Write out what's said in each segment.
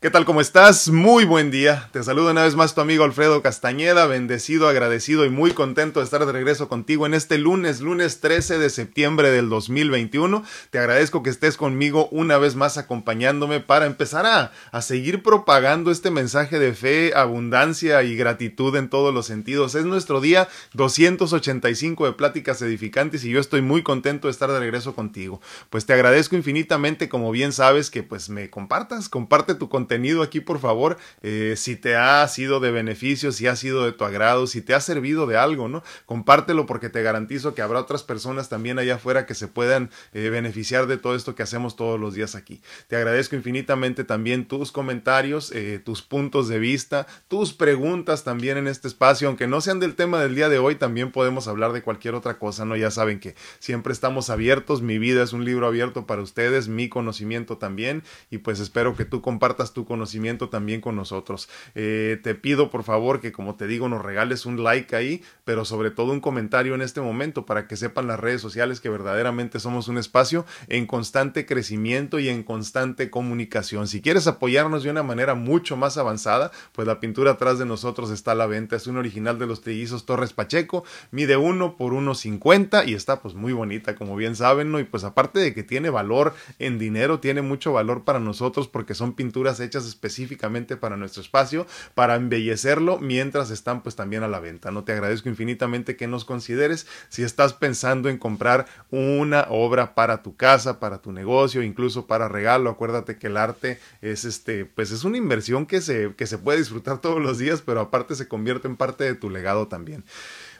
¿Qué tal? ¿Cómo estás? Muy buen día. Te saludo una vez más tu amigo Alfredo Castañeda, bendecido, agradecido y muy contento de estar de regreso contigo en este lunes, lunes 13 de septiembre del 2021. Te agradezco que estés conmigo una vez más acompañándome para empezar a, a seguir propagando este mensaje de fe, abundancia y gratitud en todos los sentidos. Es nuestro día 285 de pláticas edificantes y yo estoy muy contento de estar de regreso contigo. Pues te agradezco infinitamente, como bien sabes, que pues me compartas, comparte tu contenido contenido aquí, por favor, eh, si te ha sido de beneficio, si ha sido de tu agrado, si te ha servido de algo, ¿no? Compártelo porque te garantizo que habrá otras personas también allá afuera que se puedan eh, beneficiar de todo esto que hacemos todos los días aquí. Te agradezco infinitamente también tus comentarios, eh, tus puntos de vista, tus preguntas también en este espacio, aunque no sean del tema del día de hoy, también podemos hablar de cualquier otra cosa, ¿no? Ya saben que siempre estamos abiertos, mi vida es un libro abierto para ustedes, mi conocimiento también, y pues espero que tú compartas tu conocimiento también con nosotros. Eh, te pido por favor que como te digo nos regales un like ahí, pero sobre todo un comentario en este momento para que sepan las redes sociales que verdaderamente somos un espacio en constante crecimiento y en constante comunicación. Si quieres apoyarnos de una manera mucho más avanzada, pues la pintura atrás de nosotros está a la venta. Es un original de los trillizos Torres Pacheco, mide 1 por 1.50 y está pues muy bonita como bien saben, ¿no? Y pues aparte de que tiene valor en dinero, tiene mucho valor para nosotros porque son pinturas hechas específicamente para nuestro espacio, para embellecerlo mientras están pues también a la venta. No te agradezco infinitamente que nos consideres si estás pensando en comprar una obra para tu casa, para tu negocio, incluso para regalo. Acuérdate que el arte es este, pues es una inversión que se, que se puede disfrutar todos los días, pero aparte se convierte en parte de tu legado también.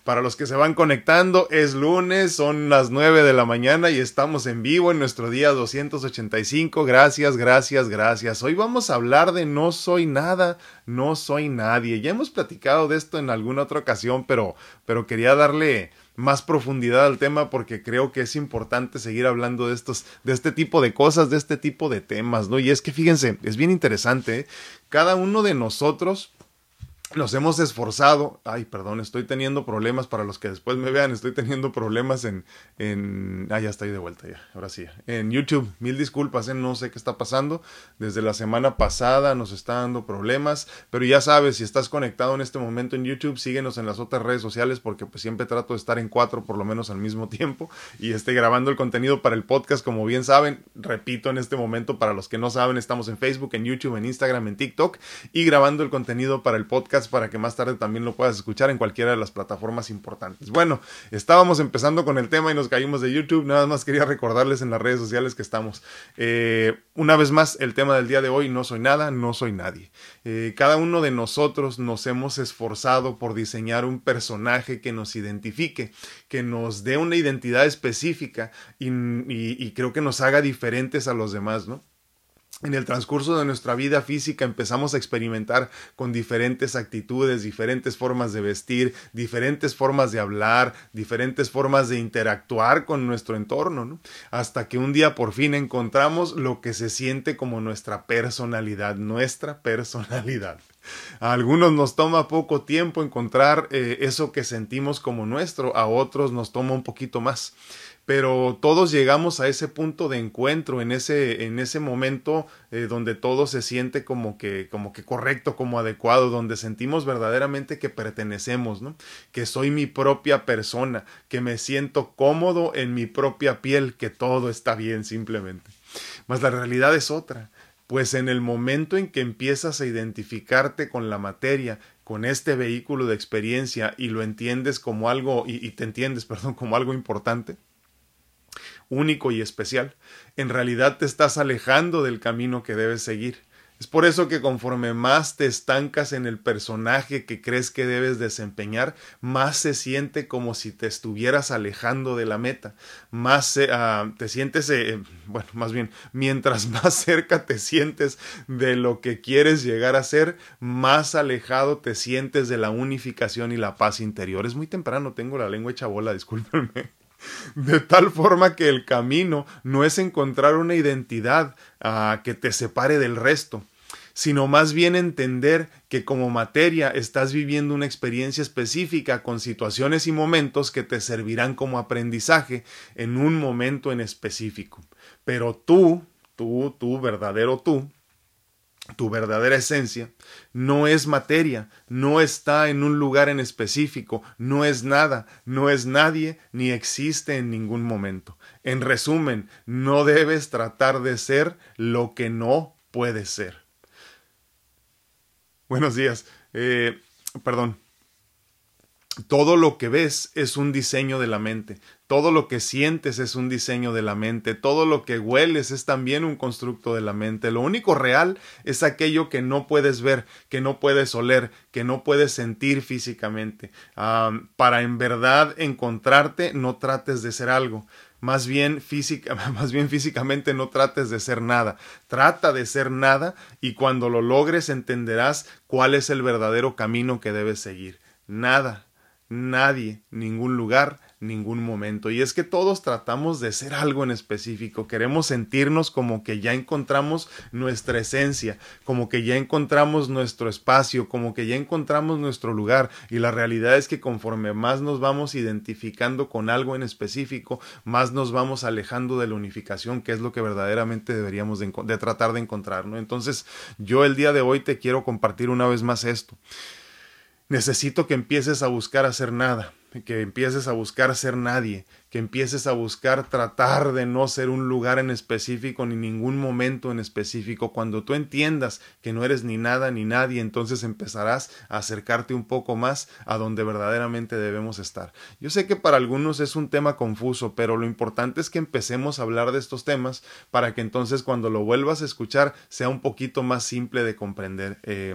Para los que se van conectando, es lunes, son las 9 de la mañana y estamos en vivo en nuestro día 285. Gracias, gracias, gracias. Hoy vamos a hablar de no soy nada, no soy nadie. Ya hemos platicado de esto en alguna otra ocasión, pero, pero quería darle más profundidad al tema porque creo que es importante seguir hablando de estos, de este tipo de cosas, de este tipo de temas, ¿no? Y es que fíjense, es bien interesante, ¿eh? cada uno de nosotros nos hemos esforzado. Ay, perdón, estoy teniendo problemas para los que después me vean. Estoy teniendo problemas en. en ah, ya estoy de vuelta, ya. Ahora sí. En YouTube. Mil disculpas, ¿eh? no sé qué está pasando. Desde la semana pasada nos está dando problemas. Pero ya sabes, si estás conectado en este momento en YouTube, síguenos en las otras redes sociales porque pues siempre trato de estar en cuatro por lo menos al mismo tiempo. Y esté grabando el contenido para el podcast, como bien saben. Repito en este momento, para los que no saben, estamos en Facebook, en YouTube, en Instagram, en TikTok. Y grabando el contenido para el podcast para que más tarde también lo puedas escuchar en cualquiera de las plataformas importantes. Bueno, estábamos empezando con el tema y nos caímos de YouTube. Nada más quería recordarles en las redes sociales que estamos. Eh, una vez más, el tema del día de hoy, no soy nada, no soy nadie. Eh, cada uno de nosotros nos hemos esforzado por diseñar un personaje que nos identifique, que nos dé una identidad específica y creo que nos haga diferentes a los demás, ¿no? En el transcurso de nuestra vida física empezamos a experimentar con diferentes actitudes, diferentes formas de vestir, diferentes formas de hablar, diferentes formas de interactuar con nuestro entorno, ¿no? hasta que un día por fin encontramos lo que se siente como nuestra personalidad, nuestra personalidad. A algunos nos toma poco tiempo encontrar eh, eso que sentimos como nuestro, a otros nos toma un poquito más pero todos llegamos a ese punto de encuentro, en ese, en ese momento eh, donde todo se siente como que, como que correcto, como adecuado, donde sentimos verdaderamente que pertenecemos. Que soy mi propia persona, que me siento cómodo en mi propia piel, que todo está bien simplemente. Mas la realidad es otra. Pues en el momento en que empiezas a identificarte con la materia, con este vehículo de experiencia y lo entiendes como algo, y, te entiendes, perdón, como algo importante, único y especial, en realidad te estás alejando del camino que debes seguir. Es por eso que conforme más te estancas en el personaje que crees que debes desempeñar, más se siente como si te estuvieras alejando de la meta. Más uh, te sientes, eh, bueno, más bien, mientras más cerca te sientes de lo que quieres llegar a ser, más alejado te sientes de la unificación y la paz interior. Es muy temprano, tengo la lengua hecha bola, discúlpenme de tal forma que el camino no es encontrar una identidad uh, que te separe del resto, sino más bien entender que como materia estás viviendo una experiencia específica con situaciones y momentos que te servirán como aprendizaje en un momento en específico. Pero tú, tú, tú, verdadero tú, tu verdadera esencia, no es materia, no está en un lugar en específico, no es nada, no es nadie, ni existe en ningún momento. En resumen, no debes tratar de ser lo que no puedes ser. Buenos días. Eh, perdón, todo lo que ves es un diseño de la mente, todo lo que sientes es un diseño de la mente, todo lo que hueles es también un constructo de la mente. Lo único real es aquello que no puedes ver, que no puedes oler, que no puedes sentir físicamente. para en verdad encontrarte, no trates de ser algo. Más bien, física, más bien físicamente no trates de ser nada. Trata de ser nada y cuando lo logres entenderás cuál es el verdadero camino que debes seguir. Nada, nadie, ningún lugar, ningún momento. Y es que todos tratamos de ser algo en específico, queremos sentirnos como que ya encontramos nuestra esencia, como que ya encontramos nuestro espacio, como que ya encontramos nuestro lugar. Y la realidad es que conforme más nos vamos identificando con algo en específico, más nos vamos alejando de la unificación, que es lo que verdaderamente deberíamos de, tratar de encontrar. ¿no? Entonces, yo el día de hoy te quiero compartir una vez más esto. Necesito que empieces a buscar hacer nada que empieces a buscar ser nadie, que empieces a buscar tratar de no ser un lugar en específico ni ningún momento en específico. Cuando tú entiendas que no eres ni nada ni nadie, entonces empezarás a acercarte un poco más a donde verdaderamente debemos estar. Yo sé que para algunos es un tema confuso, pero lo importante es que empecemos a hablar de estos temas para que entonces cuando lo vuelvas a escuchar sea un poquito más simple de comprender. Eh,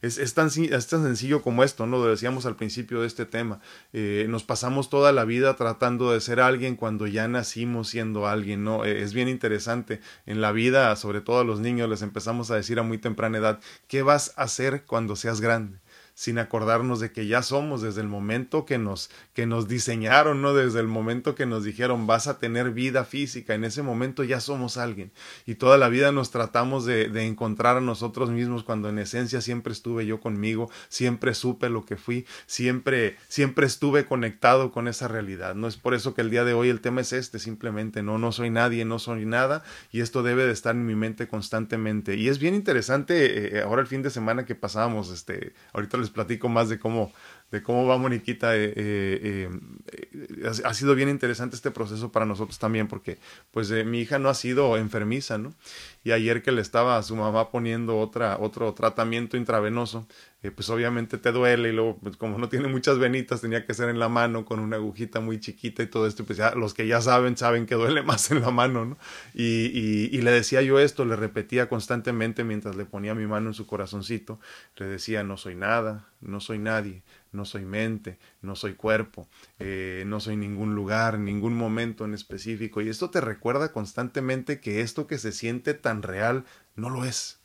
es, tan, es, tan, sencillo como esto, ¿no? Lo decíamos al principio de este tema. Eh, nos pasamos toda la vida tratando de ser alguien cuando ya nacimos siendo alguien, ¿no? Eh, es bien interesante. En la vida, sobre todo a los niños, les empezamos a decir a muy temprana edad, ¿qué vas a hacer cuando seas grande? Sin acordarnos de que ya somos desde el momento que nos, que nos diseñaron, ¿no? Desde el momento que nos dijeron vas a tener vida física, en ese momento ya somos alguien. Y toda la vida nos tratamos de, de encontrar a nosotros mismos cuando en esencia siempre estuve yo conmigo, siempre supe lo que fui, siempre, siempre estuve conectado con esa realidad. No es por eso que el día de hoy el tema es este, simplemente, no, no soy nadie, no soy nada, y esto debe de estar en mi mente constantemente. Y es bien interesante, eh, ahora el fin de semana que pasamos, este, ahorita les platico más de cómo, de cómo va Moniquita. Eh, eh, eh, ha, sido bien interesante este proceso para nosotros también, porque pues mi hija no ha sido enfermiza, ¿no? Y ayer que le estaba a su mamá poniendo otra, otro tratamiento intravenoso, pues obviamente te duele y luego, pues como no tiene muchas venitas, tenía que ser en la mano con una agujita muy chiquita y todo esto, pues ya los que ya saben, saben que duele más en la mano, ¿no? Y, y, y le decía yo esto, le repetía constantemente mientras le ponía mi mano en su corazoncito, le decía, no soy nada, no soy nadie, no soy mente, no soy cuerpo, eh, no soy ningún lugar, ningún momento en específico. Y esto te recuerda constantemente que esto que se siente tan real no lo es.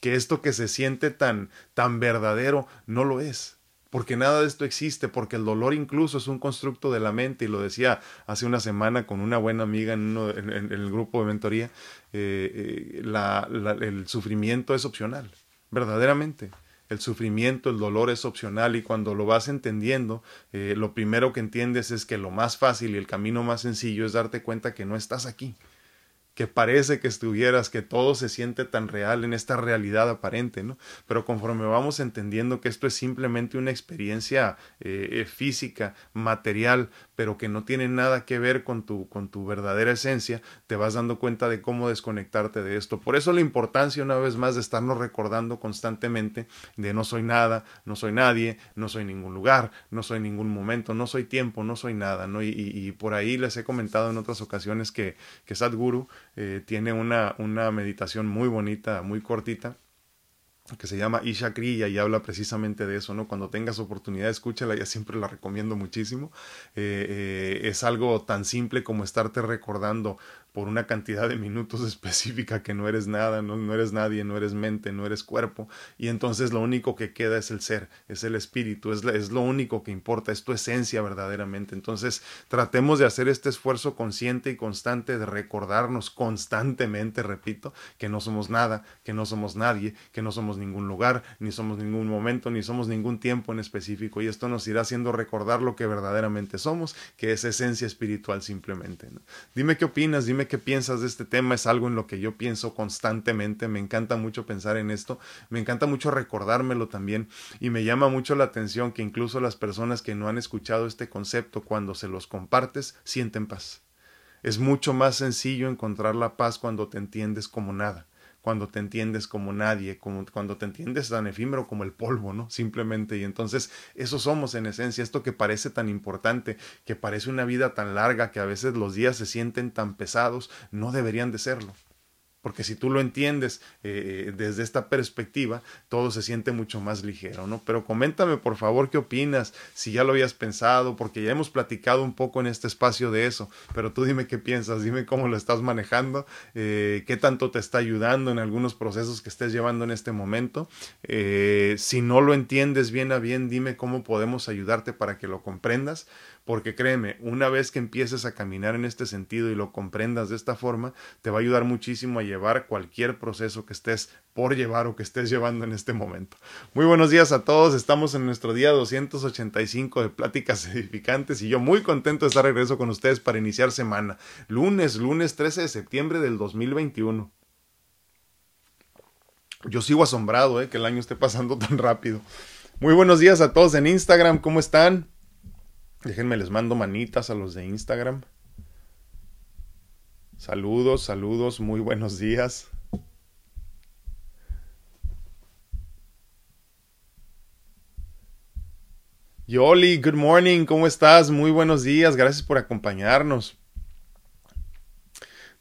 Que esto que se siente tan, tan verdadero no lo es. Porque nada de esto existe, porque el dolor incluso es un constructo de la mente, y lo decía hace una semana con una buena amiga en, el grupo de mentoría, eh, eh, el sufrimiento es opcional, verdaderamente el sufrimiento, el dolor es opcional y cuando lo vas entendiendo, eh, lo primero que entiendes es que lo más fácil y el camino más sencillo es darte cuenta que no estás aquí, que parece que estuvieras, que todo se siente tan real en esta realidad aparente, ¿no? Pero conforme vamos entendiendo que esto es simplemente una experiencia eh, física, material, pero que no tiene nada que ver con tu, con tu verdadera esencia, te vas dando cuenta de cómo desconectarte de esto. Por eso la importancia, una vez más, de estarnos recordando constantemente de no soy nada, no soy nadie, no soy ningún lugar, no soy ningún momento, no soy tiempo, no soy nada, ¿no? Y, y, por ahí les he comentado en otras ocasiones que, que Sadhguru eh, tiene una, una meditación muy bonita, muy cortita, que se llama Isha Kriya y habla precisamente de eso, ¿no? Cuando tengas oportunidad, escúchala, ya siempre la recomiendo muchísimo. Eh, eh, es algo tan simple como estarte recordando por una cantidad de minutos específica que no eres nada, no, eres nadie, no eres mente, no eres cuerpo, y entonces lo único que queda es el ser, es el espíritu, es, es lo único que importa, es tu esencia verdaderamente. Entonces tratemos de hacer este esfuerzo consciente y constante de recordarnos constantemente, repito, que no somos nada, que no somos nadie, que no somos ningún lugar, ni somos ningún momento, ni somos ningún tiempo en específico, y esto nos irá haciendo recordar lo que verdaderamente somos, que es esencia espiritual simplemente. Dime qué opinas, dime qué piensas de este tema, es algo en lo que yo pienso constantemente, me encanta mucho pensar en esto, me encanta mucho recordármelo también y me llama mucho la atención que incluso las personas que no han escuchado este concepto cuando se los compartes sienten paz. Es mucho más sencillo encontrar la paz cuando te entiendes como nada cuando te entiendes como nadie, como, cuando te entiendes tan efímero como el polvo, ¿no? Simplemente. Y entonces eso somos en esencia, esto que parece tan importante, que parece una vida tan larga, que a veces los días se sienten tan pesados, no deberían de serlo. Porque si tú lo entiendes eh, desde esta perspectiva, todo se siente mucho más ligero, ¿no? Pero coméntame por favor qué opinas, si ya lo habías pensado, porque ya hemos platicado un poco en este espacio de eso, pero tú dime qué piensas, dime cómo lo estás manejando, eh, qué tanto te está ayudando en algunos procesos que estés llevando en este momento. Eh, si no lo entiendes bien a bien, dime cómo podemos ayudarte para que lo comprendas porque créeme, una vez que empieces a caminar en este sentido y lo comprendas de esta forma, te va a ayudar muchísimo a llevar cualquier proceso que estés por llevar o que estés llevando en este momento. Muy buenos días a todos, estamos en nuestro día 285 de pláticas edificantes y yo muy contento de estar regreso con ustedes para iniciar semana, lunes, lunes 13 de septiembre del 2021. Yo sigo asombrado eh, que el año esté pasando tan rápido. Muy buenos días a todos en Instagram, ¿cómo están? Déjenme les mando manitas a los de Instagram. Saludos, saludos, muy buenos días. Yoli, good morning, ¿cómo estás? Muy buenos días, gracias por acompañarnos.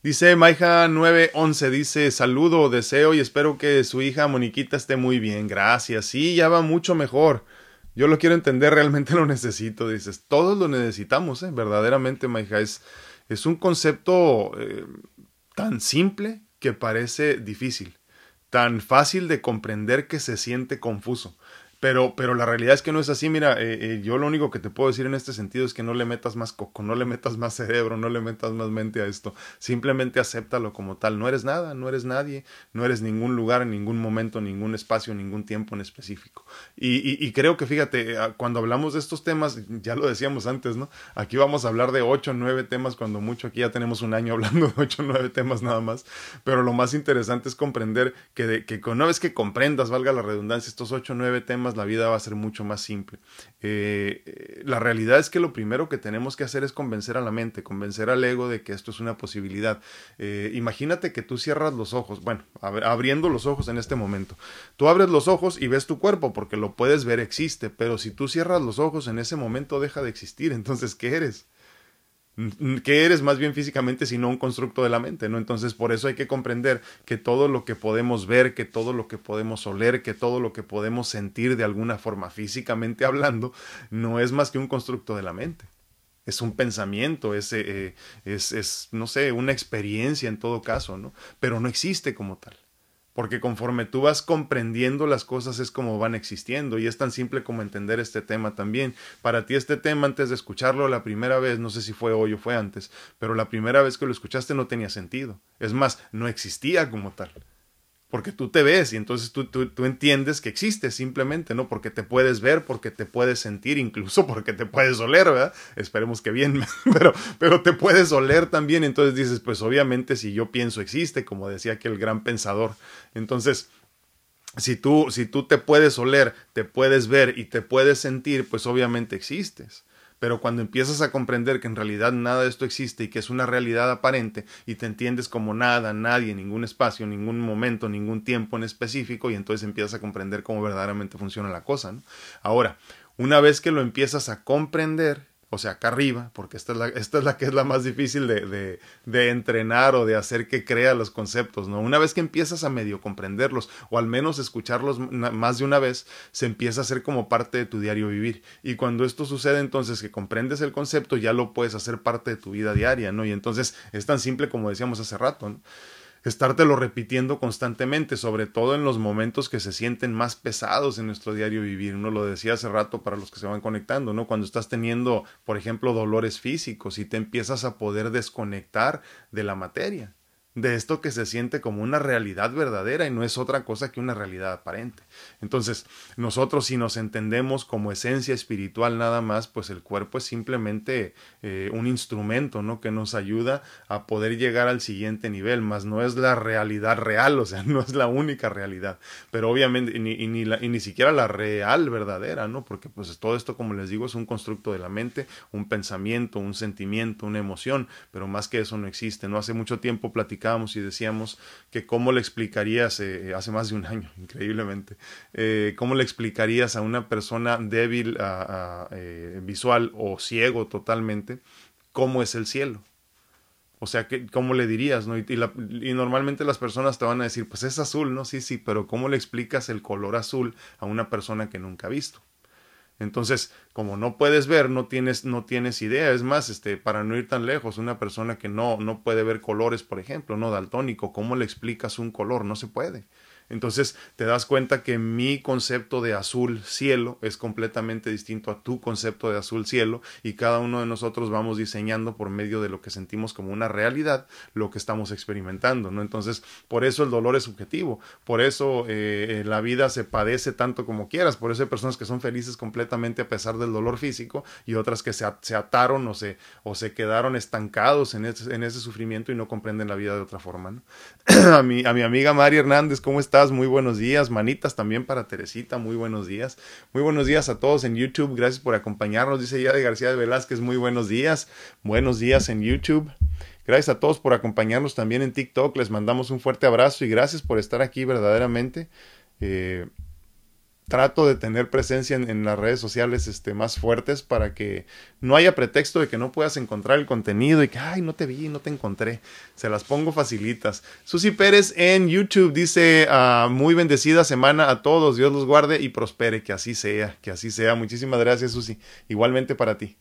Dice Maija 911, dice saludo, deseo y espero que su hija Moniquita esté muy bien, gracias. Sí, ya va mucho mejor. Yo lo quiero entender, realmente lo necesito. Dices, todos lo necesitamos, ¿eh? verdaderamente, Maija. Es, es un concepto eh, tan simple que parece difícil, tan fácil de comprender que se siente confuso. Pero, pero la realidad es que no es así. Mira, eh, eh, yo lo único que te puedo decir en este sentido es que no le metas más coco, no le metas más cerebro, no le metas más mente a esto. Simplemente acéptalo como tal. No eres nada, no eres nadie, no eres ningún lugar, en ningún momento, ningún espacio, ningún tiempo en específico. Y, creo que fíjate, ah, cuando hablamos de estos temas, ya lo decíamos antes, ¿no? Aquí vamos a hablar de ocho, nueve temas, cuando mucho aquí ya tenemos un año hablando de ocho, nueve temas nada más. Pero lo más interesante es comprender que, de, que una vez que comprendas, valga la redundancia, estos ocho, nueve temas, la vida va a ser mucho más simple. Eh, eh, la realidad es que lo primero que tenemos que hacer es convencer a la mente, convencer al ego de que esto es una posibilidad. Eh, imagínate que tú cierras los ojos, bueno, abriendo los ojos en este momento. Tú abres los ojos y ves tu cuerpo porque lo puedes ver, existe, pero si tú cierras los ojos en ese momento deja de existir, entonces, ¿qué eres? Que eres más bien físicamente sino un constructo de la mente, ¿no? Entonces por eso hay que comprender que todo lo que podemos ver, que todo lo que podemos oler, que todo lo que podemos sentir de alguna forma físicamente hablando, no es más que un constructo de la mente. Es un pensamiento, es, eh, es, es, no sé, una experiencia en todo caso, ¿no? Pero no existe como tal porque conforme tú vas comprendiendo las cosas es como van existiendo y es tan simple como entender este tema también. Para ti este tema antes de escucharlo la primera vez, no sé si fue hoy o fue antes, pero la primera vez que lo escuchaste no tenía sentido. Es más, no existía como tal porque tú te ves y entonces tú, tú, entiendes que existe simplemente, ¿no? Porque te puedes ver, porque te puedes sentir, incluso porque te puedes oler, ¿verdad? Esperemos que bien, pero, pero te puedes oler también, entonces dices, pues obviamente si yo pienso existe, como decía aquel gran pensador. Entonces, si tú, si tú te puedes oler, te puedes ver y te puedes sentir, pues obviamente existes. Pero cuando empiezas a comprender que en realidad nada de esto existe y que es una realidad aparente y te entiendes como nada, nadie, ningún espacio, ningún momento, ningún tiempo en específico y entonces empiezas a comprender cómo verdaderamente funciona la cosa. Ahora, una vez que lo empiezas a comprender, o sea, acá arriba, porque esta es la, esta es la que es la más difícil de, de, de, entrenar o de hacer que crea los conceptos, ¿no? Una vez que empiezas a medio comprenderlos, o al menos escucharlos más de una vez, se empieza a hacer como parte de tu diario vivir. Y cuando esto sucede, entonces que comprendes el concepto, ya lo puedes hacer parte de tu vida diaria, ¿no? Y entonces es tan simple como decíamos hace rato. Estártelo repitiendo constantemente, sobre todo en los momentos que se sienten más pesados en nuestro diario vivir. Uno lo decía hace rato para los que se van conectando, ¿no? Cuando estás teniendo, por ejemplo, dolores físicos y te empiezas a poder desconectar de la materia. De esto que se siente como una realidad verdadera y no es otra cosa que una realidad aparente. Entonces, nosotros si nos entendemos como esencia espiritual nada más, pues el cuerpo es simplemente eh, un instrumento, ¿no? Que nos ayuda a poder llegar al siguiente nivel, más no es la realidad real, o sea, no es la única realidad, pero obviamente, ni, y ni, siquiera la real verdadera, ¿no? Porque pues todo esto, como les digo, es un constructo de la mente, un pensamiento, un sentimiento, una emoción, pero más que eso no existe, ¿no? Hace mucho tiempo y decíamos que cómo le explicarías, eh, hace más de un año, increíblemente, eh, cómo le explicarías a una persona débil eh, visual o ciego totalmente cómo es el cielo. O sea, ¿cómo le dirías? ¿no? Y, y, normalmente las personas te van a decir, pues es azul, ¿no? Sí, sí, pero ¿cómo le explicas el color azul a una persona que nunca ha visto? Entonces, como no puedes ver, no tienes, no tienes idea. Es más, este, para no ir tan lejos, una persona que no, no puede ver colores, por ejemplo, no daltónico, ¿cómo le explicas un color? No se puede. Entonces te das cuenta que mi concepto de azul cielo es completamente distinto a tu concepto de azul cielo y cada uno de nosotros vamos diseñando por medio de lo que sentimos como una realidad lo que estamos experimentando, ¿no? Entonces por eso el dolor es subjetivo, por eso eh, la vida se padece tanto como quieras, por eso hay personas que son felices completamente a pesar del dolor físico y otras que se, se ataron o se, o se quedaron estancados en ese, en ese sufrimiento y no comprenden la vida de otra forma, a, mi, a mi amiga Mari Hernández, ¿cómo está? Muy buenos días. Manitas también para Teresita, muy buenos días. Muy buenos días a todos en YouTube. Gracias por acompañarnos. Dice ya de García de Velázquez, muy buenos días. Buenos días en YouTube. Gracias a todos por acompañarnos también en TikTok. Les mandamos un fuerte abrazo y gracias por estar aquí verdaderamente. Eh, trato de tener presencia en, las redes sociales este, más fuertes para que no haya pretexto de que no puedas encontrar el contenido y que, ay, no te vi, no te encontré. Se las pongo facilitas. Susi Pérez en YouTube dice, ah, muy bendecida semana a todos, Dios los guarde y prospere, que así sea, que así sea. Muchísimas gracias, Susi. Igualmente para ti.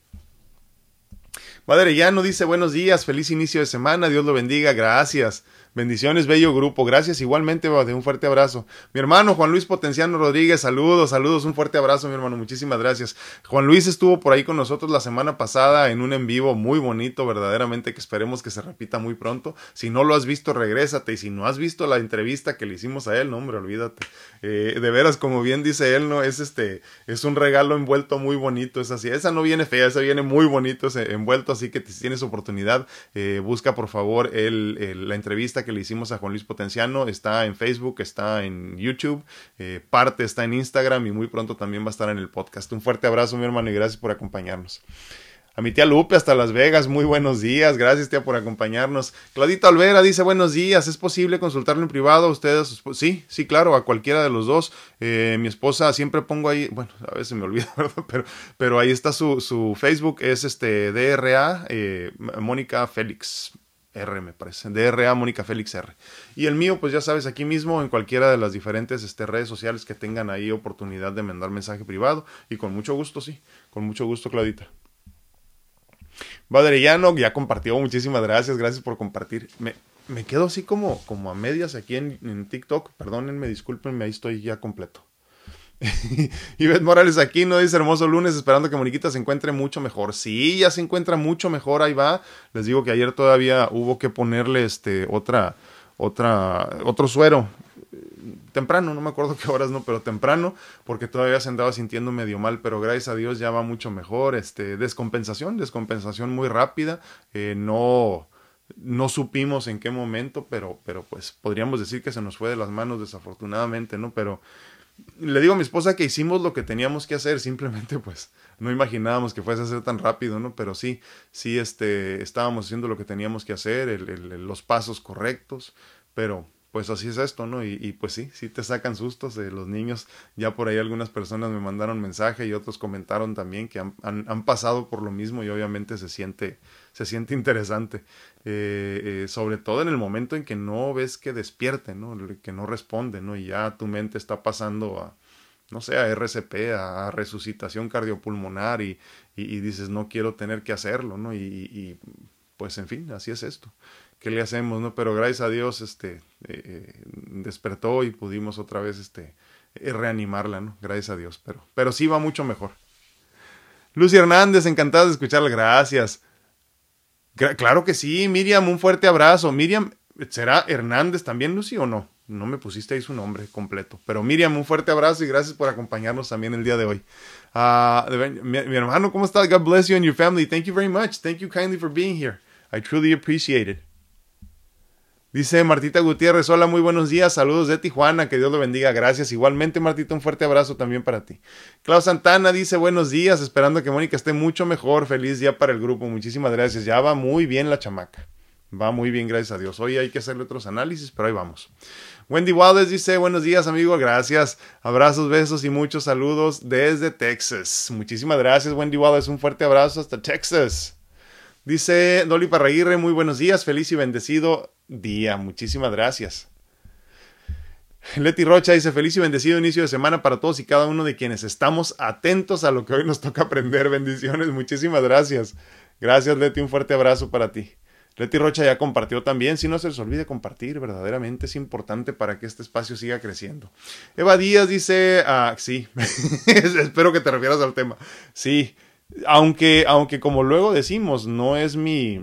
Madre no dice buenos días, feliz inicio de semana, Dios lo bendiga, gracias. Bendiciones, bello grupo. Gracias igualmente, de un fuerte abrazo. Mi hermano Juan Luis Potenciano Rodríguez, saludos, saludos, un fuerte abrazo, mi hermano. Muchísimas gracias. Juan Luis estuvo por ahí con nosotros la semana pasada en un en vivo muy bonito, verdaderamente, que esperemos que se repita muy pronto. Si no lo has visto, regrésate. Y si no has visto la entrevista que le hicimos a él, no, hombre, olvídate. Eh, de veras, como bien dice él, no, es este, es un regalo envuelto muy bonito, es así. Esa no viene fea, esa viene muy bonito, ese envuelto, así que si tienes oportunidad, eh, busca por favor el, la entrevista que le hicimos a Juan Luis Potenciano. Está en Facebook, está en YouTube, eh, parte está en Instagram y muy pronto también va a estar en el podcast. Un fuerte abrazo, mi hermano, y gracias por acompañarnos. A mi tía Lupe hasta Las Vegas, muy buenos días, gracias tía por acompañarnos. Claudita Olvera dice buenos días, ¿es posible consultarlo en privado a ustedes? Sí, sí, claro, a cualquiera de los dos. Eh, mi esposa siempre pongo ahí, bueno, a veces me olvido, ¿verdad? Pero, pero ahí está su, su Facebook, es este DRA, eh, Mónica Félix, R, me parece. DRA Mónica Félix R. Y el mío, pues ya sabes, aquí mismo en cualquiera de las diferentes este, redes sociales que tengan ahí oportunidad de mandar mensaje privado. Y con mucho gusto, sí. Con mucho gusto, Claudita. Badrellano ya compartió. Muchísimas gracias. Gracias por compartir. Me, me quedo así como, como a medias aquí en, en TikTok. Perdónenme, discúlpenme, ahí estoy ya completo. Beth Morales aquí no dice hermoso lunes, esperando que Moniquita se encuentre mucho mejor. Sí, ya se encuentra mucho mejor, ahí va. Les digo que ayer todavía hubo que ponerle este otra, otra, otro suero. Temprano, no me acuerdo qué horas, no, pero temprano, porque todavía se andaba sintiendo medio mal, pero gracias a Dios ya va mucho mejor. Este, descompensación, descompensación muy rápida. Eh, no, no supimos en qué momento, pero, pero pues podríamos decir que se nos fue de las manos desafortunadamente, ¿no? Pero le digo a mi esposa que hicimos lo que teníamos que hacer, simplemente pues no imaginábamos que fuese a ser tan rápido, ¿no? Pero sí, sí, este, estábamos haciendo lo que teníamos que hacer, el, los pasos correctos, pero pues así es esto, ¿no? Y, y pues sí, sí te sacan sustos de los niños. Ya por ahí algunas personas me mandaron mensaje y otros comentaron también que han, han, han pasado por lo mismo y obviamente se siente, se siente interesante. Eh, eh, sobre todo en el momento en que no ves que despierte, ¿no? Que no responde, ¿no? Y ya tu mente está pasando a, no sé, a RCP, a, resucitación cardiopulmonar y, y, dices, no quiero tener que hacerlo, ¿no? Y, y, pues en fin, así es esto. ¿Qué le hacemos, no? Pero gracias a Dios, este, eh, despertó y pudimos otra vez, este, eh, reanimarla, ¿no? Gracias a Dios, pero, pero sí va mucho mejor. Lucy Hernández, encantada de escucharla, gracias. claro que sí, Miriam, un fuerte abrazo. Miriam, ¿Será Hernández también, Lucy, o no? No me pusiste ahí su nombre completo. Pero Miriam, un fuerte abrazo y gracias por acompañarnos también el día de hoy. Mi, mi, hermano, ¿cómo estás? God bless you and your family. Thank you very much. Thank you kindly for being here. I truly appreciate it. Dice Martita Gutiérrez, hola, muy buenos días, saludos de Tijuana, que Dios lo bendiga, gracias. Igualmente, Martita, un fuerte abrazo también para ti. Klaus Santana dice, buenos días, esperando que Mónica esté mucho mejor, feliz día para el grupo, muchísimas gracias. Ya va muy bien la chamaca, va muy bien, gracias a Dios. Hoy hay que hacerle otros análisis, pero ahí vamos. Wendy Wallace dice, buenos días, amigo, gracias. Abrazos, besos y muchos saludos desde Texas. Muchísimas gracias, Wendy Wallace, un fuerte abrazo hasta Texas. Dice Dolly Parraguirre, muy buenos días, feliz y bendecido día. Muchísimas gracias. Leti Rocha dice, feliz y bendecido inicio de semana para todos y cada uno de quienes estamos atentos a lo que hoy nos toca aprender. Bendiciones, muchísimas gracias. Gracias Leti, un fuerte abrazo para ti. Leti Rocha ya compartió también, si no se les olvide compartir, verdaderamente es importante para que este espacio siga creciendo. Eva Díaz dice, ah, sí, espero que te refieras al tema. Sí, aunque, aunque como luego decimos, no es mi,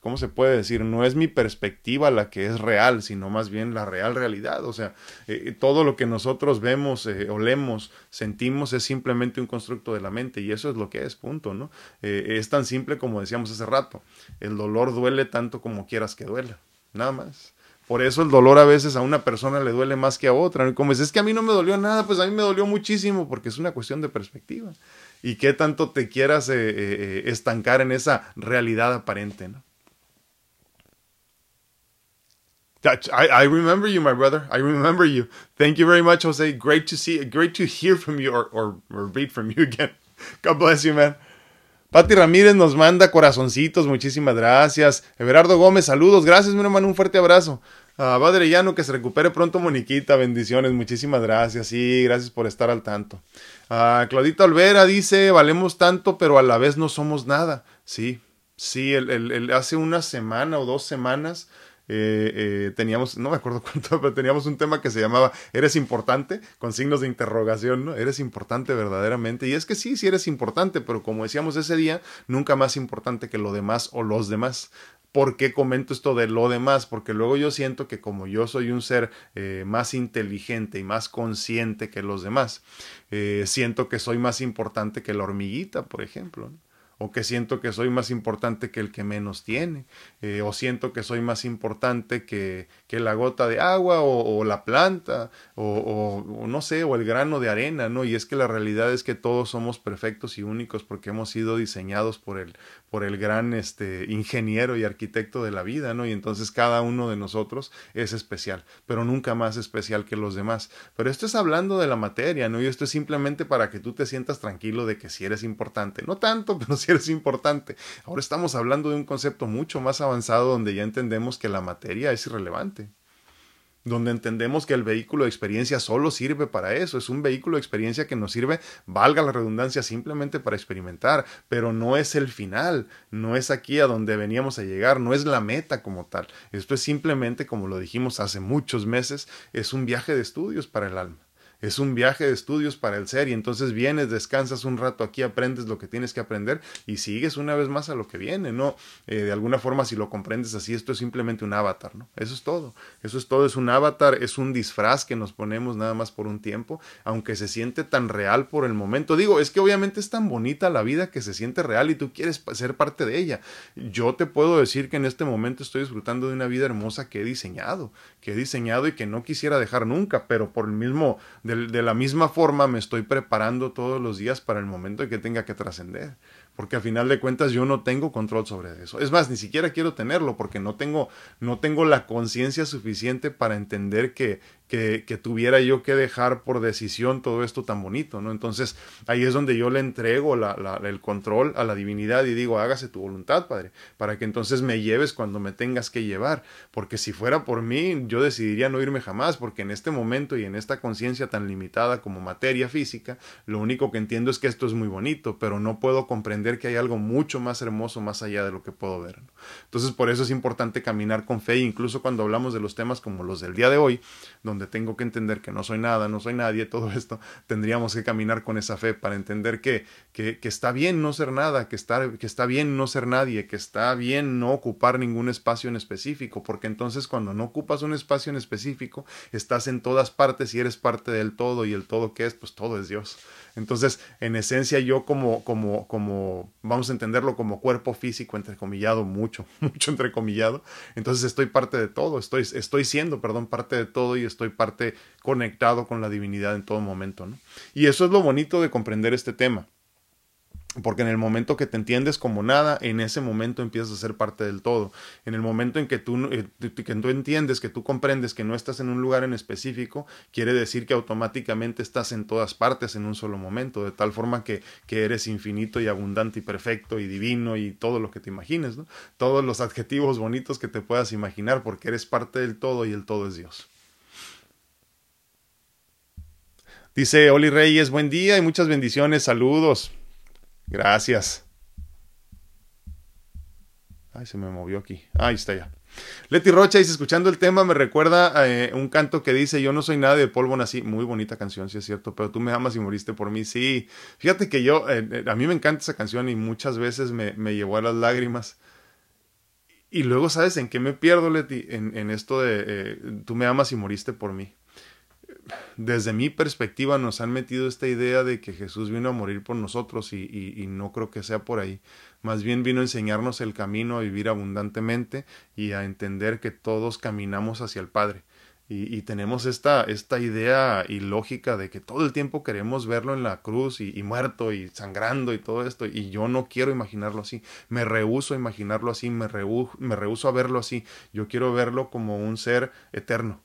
¿cómo se puede decir? No es mi perspectiva la que es real, sino más bien la real realidad. O sea, eh, todo lo que nosotros vemos, eh, olemos, sentimos es simplemente un constructo de la mente y eso es lo que es, punto, ¿no? Eh, es tan simple como decíamos hace rato. El dolor duele tanto como quieras que duela, nada más. Por eso el dolor a veces a una persona le duele más que a otra. Como es, es que a mí no me dolió nada, pues a mí me dolió muchísimo porque es una cuestión de perspectiva. Y qué tanto te quieras estancar en esa realidad aparente, ¿no? I, remember you, my brother. I remember you. Thank you very much, Jose. Great to see, great to hear from you or, or, or read from you again. God bless you, man. Pati Ramírez nos manda corazoncitos, muchísimas gracias. Everardo Gómez, saludos, gracias, mi hermano, un fuerte abrazo. Uh, Padre Llano, que se recupere pronto, Moniquita, bendiciones, muchísimas gracias. Sí, gracias por estar al tanto. Uh, Claudita Olvera dice, valemos tanto, pero a la vez no somos nada. Sí, sí, el, hace una semana o dos semanas eh, eh, teníamos, no me acuerdo cuánto, pero teníamos un tema que se llamaba ¿Eres importante? con signos de interrogación, ¿no? ¿Eres importante verdaderamente? Y es que sí, sí eres importante, pero como decíamos ese día, nunca más importante que lo demás o los demás. ¿Por qué comento esto de lo demás? Porque luego yo siento que como yo soy un ser eh, más inteligente y más consciente que los demás, eh, siento que soy más importante que la hormiguita, por ejemplo. ¿no? O que siento que soy más importante que el que menos tiene, eh, o siento que soy más importante que, que la gota de agua o, la planta, o, no sé, o el grano de arena, ¿no? Y es que la realidad es que todos somos perfectos y únicos porque hemos sido diseñados por el, por el gran este, ingeniero y arquitecto de la vida, ¿no? Y entonces cada uno de nosotros es especial, pero nunca más especial que los demás. Pero esto es hablando de la materia, ¿no? Y esto es simplemente para que tú te sientas tranquilo de que si eres importante, no tanto, pero eres importante. Ahora estamos hablando de un concepto mucho más avanzado donde ya entendemos que la materia es irrelevante. Donde entendemos que el vehículo de experiencia solo sirve para eso, es un vehículo de experiencia que nos sirve, valga la redundancia, simplemente para experimentar, pero no es el final, no es aquí a donde veníamos a llegar, no es la meta como tal, esto es simplemente, como lo dijimos hace muchos meses, es un viaje de estudios para el alma es un viaje de estudios para el ser y entonces vienes, descansas un rato aquí, aprendes lo que tienes que aprender y sigues una vez más a lo que viene, ¿no? Eh, de alguna forma, si lo comprendes así, esto es simplemente un avatar, ¿no? Eso es todo, eso es todo, es un avatar, es un disfraz que nos ponemos nada más por un tiempo, aunque se siente tan real por el momento. Digo, es que obviamente es tan bonita la vida que se siente real y tú quieres ser parte de ella. Yo te puedo decir que en este momento estoy disfrutando de una vida hermosa que he diseñado, que he diseñado y que no quisiera dejar nunca, pero por el mismo de, la misma forma me estoy preparando todos los días para el momento en que tenga que trascender porque a final de cuentas yo no tengo control sobre eso. Es más, ni siquiera quiero tenerlo porque no tengo, no tengo la conciencia suficiente para entender que, que, tuviera yo que dejar por decisión todo esto tan bonito, ¿no? Entonces ahí es donde yo le entrego el control a la divinidad y digo, hágase tu voluntad, Padre, para que entonces me lleves cuando me tengas que llevar, porque si fuera por mí, yo decidiría no irme jamás, porque en este momento y en esta conciencia tan limitada como materia física, lo único que entiendo es que esto es muy bonito, pero no puedo comprender que hay algo mucho más hermoso más allá de lo que puedo ver. Entonces, por eso es importante caminar con fe, incluso cuando hablamos de los temas como los del día de hoy, donde tengo que entender que no soy nada, no soy nadie, todo esto, tendríamos que caminar con esa fe para entender que, que, que está bien no ser nada, que está, que está bien no ser nadie, que está bien no ocupar ningún espacio en específico, porque entonces cuando no ocupas un espacio en específico, estás en todas partes y eres parte del todo y el todo que es, pues todo es Dios. Entonces, en esencia, yo como, como, como, vamos a entenderlo como cuerpo físico, entrecomillado, mucho, mucho entrecomillado. Entonces estoy parte de todo, estoy, estoy siendo, perdón, parte de todo y estoy parte conectado con la divinidad en todo momento, ¿no? Y eso es lo bonito de comprender este tema porque en el momento que te entiendes como nada, en ese momento empiezas a ser parte del todo. En el momento en que tú, eh, que tú entiendes, que tú comprendes que no estás en un lugar en específico, quiere decir que automáticamente estás en todas partes en un solo momento, de tal forma que, que eres infinito y abundante y perfecto y divino y todo lo que te imagines, ¿no? Todos los adjetivos bonitos que te puedas imaginar, porque eres parte del todo y el todo es Dios. Dice Oli Reyes, buen día y muchas bendiciones, saludos. Gracias. Ay, se me movió aquí. Ahí está ya. Leti Rocha dice, escuchando el tema me recuerda eh, un canto que dice, yo no soy nada de polvo nací. Muy bonita canción, sí es cierto, pero tú me amas y moriste por mí. Sí, fíjate que yo, eh, eh, a mí me encanta esa canción y muchas veces me, me, llevó a las lágrimas. Y luego, ¿sabes en qué me pierdo, Leti? En, en esto de, tú me amas y moriste por mí desde mi perspectiva nos han metido esta idea de que Jesús vino a morir por nosotros y, no creo que sea por ahí. Más bien vino a enseñarnos el camino a vivir abundantemente y a entender que todos caminamos hacia el Padre. Y, tenemos esta, esta idea ilógica de que todo el tiempo queremos verlo en la cruz y, muerto y sangrando y todo esto, y yo no quiero imaginarlo así, me rehúso a imaginarlo así, me, rehu me rehuso a verlo así, yo quiero verlo como un ser eterno,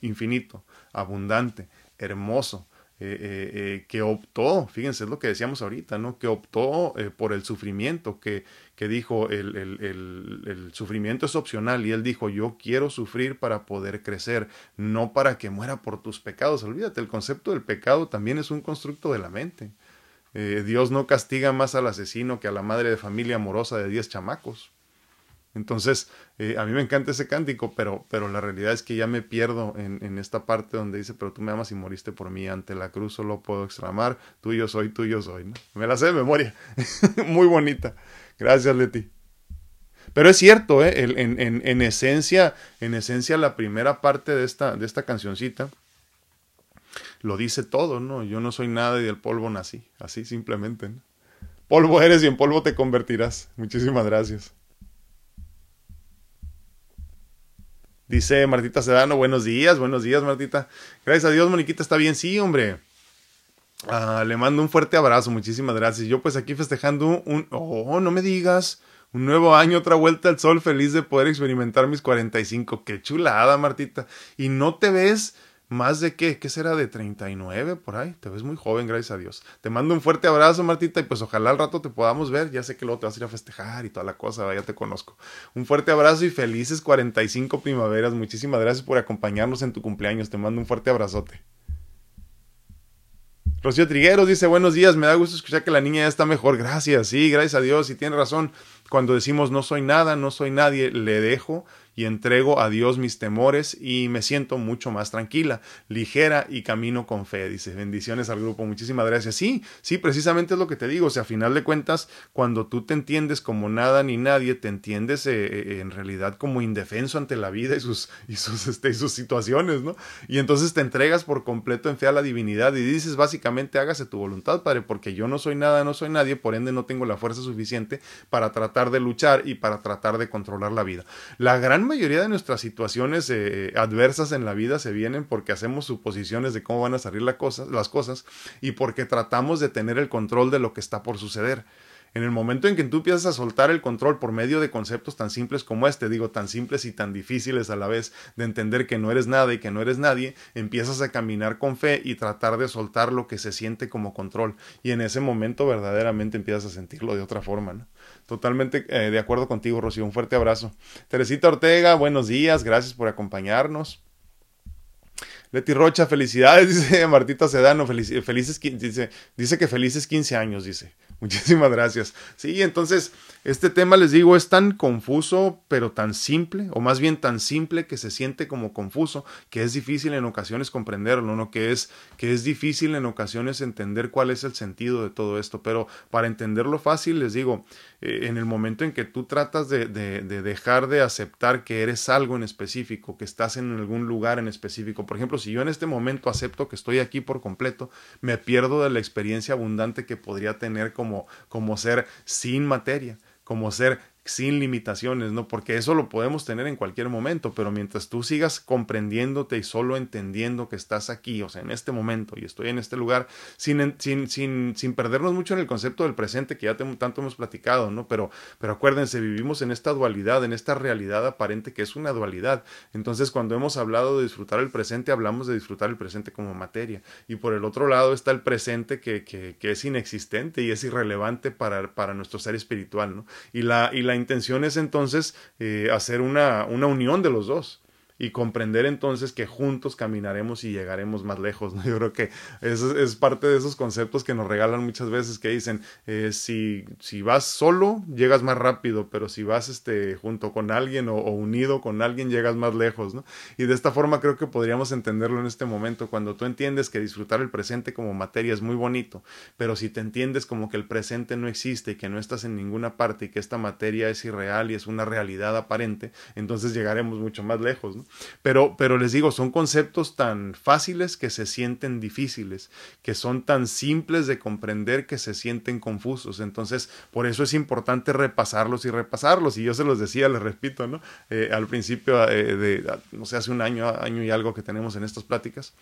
infinito, abundante, hermoso, eh, eh, eh, que optó, fíjense, es lo que decíamos ahorita, ¿no? Que optó por el sufrimiento, que, que dijo, el, el, el, el, sufrimiento es opcional, y él dijo, yo quiero sufrir para poder crecer, no para que muera por tus pecados. Olvídate, el concepto del pecado también es un constructo de la mente. Dios no castiga más al asesino que a la madre de familia amorosa de diez chamacos. Entonces, eh, a mí me encanta ese cántico, pero, pero la realidad es que ya me pierdo en, en, esta parte donde dice, pero tú me amas y moriste por mí, ante la cruz solo puedo exclamar, tuyo soy, tuyo soy. ¿no? Me la sé de memoria, muy bonita. Gracias, Leti. Pero es cierto, ¿eh? en, en, en, esencia, en esencia la primera parte de esta, de esta cancioncita lo dice todo, ¿no? Yo no soy nada y del polvo nací, así simplemente. Polvo eres y en polvo te convertirás. Muchísimas gracias. Dice Martita Sedano, buenos días, buenos días Martita. Gracias a Dios, Moniquita está bien, sí, hombre. Ah, le mando un fuerte abrazo, muchísimas gracias. Yo pues aquí festejando un... Oh, no me digas. Un nuevo año, otra vuelta al sol, feliz de poder experimentar mis 45. Qué chulada, Martita. Y no te ves más de qué, ¿qué será? De 39 por ahí. Te ves muy joven, gracias a Dios. Te mando un fuerte abrazo, Martita, y pues ojalá al rato te podamos ver. Ya sé que luego te vas a ir a festejar y toda la cosa, ya te conozco. Un fuerte abrazo y felices 45 primaveras. Muchísimas gracias por acompañarnos en tu cumpleaños. Te mando un fuerte abrazote. Rocío Trigueros dice, buenos días, me da gusto escuchar que la niña ya está mejor. Gracias, sí, gracias a Dios, y tiene razón. Cuando decimos no soy nada, no soy nadie, le dejo y entrego a Dios mis temores y me siento mucho más tranquila, ligera y camino con fe. Dice, bendiciones al grupo, muchísimas gracias. Sí, sí, precisamente es lo que te digo. O sea, a final de cuentas, cuando tú te entiendes como nada ni nadie, te entiendes eh, eh, en realidad como indefenso ante la vida y sus, y sus, este, y sus situaciones, ¿no? Y entonces te entregas por completo en fe a la divinidad y dices básicamente hágase tu voluntad, Padre, porque yo no soy nada, no soy nadie, por ende no tengo la fuerza suficiente para tratar de luchar y para tratar de controlar la vida. La gran mayoría de nuestras situaciones eh, adversas en la vida se vienen porque hacemos suposiciones de cómo van a salir la cosa, las cosas y porque tratamos de tener el control de lo que está por suceder. En el momento en que tú empiezas a soltar el control por medio de conceptos tan simples como este, digo, tan simples y tan difíciles a la vez de entender que no eres nada y que no eres nadie, empiezas a caminar con fe y tratar de soltar lo que se siente como control. Y en ese momento verdaderamente empiezas a sentirlo de otra forma. Totalmente eh, de acuerdo contigo, Rocío. Un fuerte abrazo. Teresita Ortega, buenos días. Gracias por acompañarnos. Leti Rocha, felicidades, dice Martita Sedano, felices, dice, dice que felices 15 años, dice. Muchísimas gracias. Sí, entonces, este tema, les digo, es tan confuso, pero tan simple, o más bien tan simple que se siente como confuso, que es difícil en ocasiones comprenderlo, ¿no? Que es, que es difícil en ocasiones entender cuál es el sentido de todo esto. Pero para entenderlo fácil, les digo, eh, en el momento en que tú tratas de, de, de dejar de aceptar que eres algo en específico, que estás en algún lugar en específico, por ejemplo, si yo en este momento acepto que estoy aquí por completo, me pierdo de la experiencia abundante que podría tener como como, ser sin materia, como ser sin limitaciones, ¿no? Porque eso lo podemos tener en cualquier momento, pero mientras tú sigas comprendiéndote y solo entendiendo que estás aquí, o sea, en este momento y estoy en este lugar, sin, sin, sin, sin perdernos mucho en el concepto del presente que ya tanto hemos platicado, ¿no? Pero, pero acuérdense, vivimos en esta dualidad, en esta realidad aparente que es una dualidad. Entonces, cuando hemos hablado de disfrutar el presente, hablamos de disfrutar el presente como materia. Y por el otro lado está el presente que, que, que es inexistente y es irrelevante para, para nuestro ser espiritual, ¿no? Y la, y la la intención es entonces eh, hacer una, una unión de los dos y comprender entonces que juntos caminaremos y llegaremos más lejos. ¿no? Yo creo que eso es parte de esos conceptos que nos regalan muchas veces que dicen, eh, si, si vas solo, llegas más rápido, pero si vas este, junto con alguien o, unido con alguien, llegas más lejos. ¿no? Y de esta forma creo que podríamos entenderlo en este momento, cuando tú entiendes que disfrutar el presente como materia es muy bonito, pero si te entiendes como que el presente no existe y que no estás en ninguna parte y que esta materia es irreal y es una realidad aparente, entonces llegaremos mucho más lejos. ¿no? Pero, pero les digo, son conceptos tan fáciles que se sienten difíciles, que son tan simples de comprender que se sienten confusos. Entonces, por eso es importante repasarlos y repasarlos. Y yo se los decía, les repito, ¿no? Eh, al principio eh, de, no sé, hace un año, año y algo que tenemos en estas pláticas,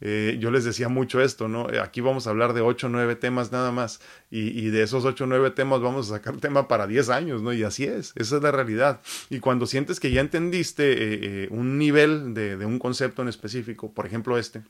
eh, yo les decía mucho esto, ¿no? Aquí vamos a hablar de ocho o nueve temas nada más. Y, y de esos ocho o nueve temas vamos a sacar tema para diez años, ¿no? Y así es, esa es la realidad. Y cuando sientes que ya entendiste un nivel de, de un concepto en específico, por ejemplo este,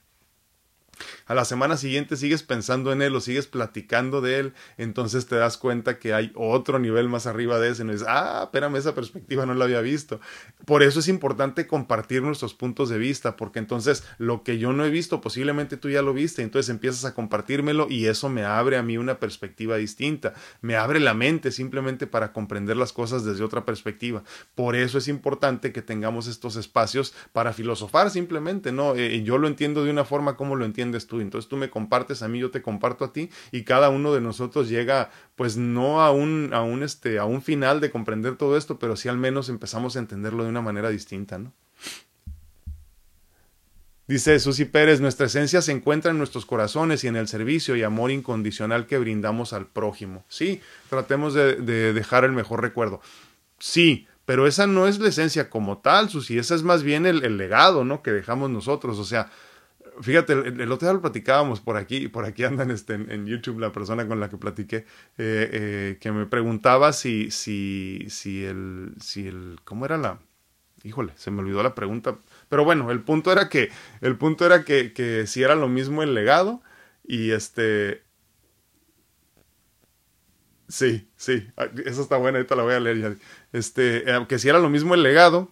a la semana siguiente sigues pensando en él o sigues platicando de él, entonces te das cuenta que hay otro nivel más arriba de ese. No dices, ah, espérame, esa perspectiva no la había visto. Por eso es importante compartir nuestros puntos de vista, porque entonces lo que yo no he visto, posiblemente tú ya lo viste, entonces empiezas a compartírmelo y eso me abre a mí una perspectiva distinta, me abre la mente simplemente para comprender las cosas desde otra perspectiva. Por eso es importante que tengamos estos espacios para filosofar simplemente, ¿no? Eh, yo lo entiendo de una forma como lo entiendes tú entonces tú me compartes a mí, yo te comparto a ti y cada uno de nosotros llega pues no a un, a un, este, a un final de comprender todo esto, pero sí al menos empezamos a entenderlo de una manera distinta, ¿no? Dice Susi Pérez, nuestra esencia se encuentra en nuestros corazones y en el servicio y amor incondicional que brindamos al prójimo. Sí, tratemos de, dejar el mejor recuerdo. Sí, pero esa no es la esencia como tal, Susi, esa es más bien el, el legado, ¿no? Que dejamos nosotros. O sea, Fíjate, el, otro día lo platicábamos por aquí, por aquí andan este, en, YouTube la persona con la que platiqué, eh, eh, que me preguntaba si, si, si el, si el, ¿cómo era la? Híjole, se me olvidó la pregunta. Pero bueno, el punto era que, el punto era que, que si era lo mismo el legado y este, sí, sí, ah, eso está bueno, ahorita la voy a leer ya. Este, eh, que si era lo mismo el legado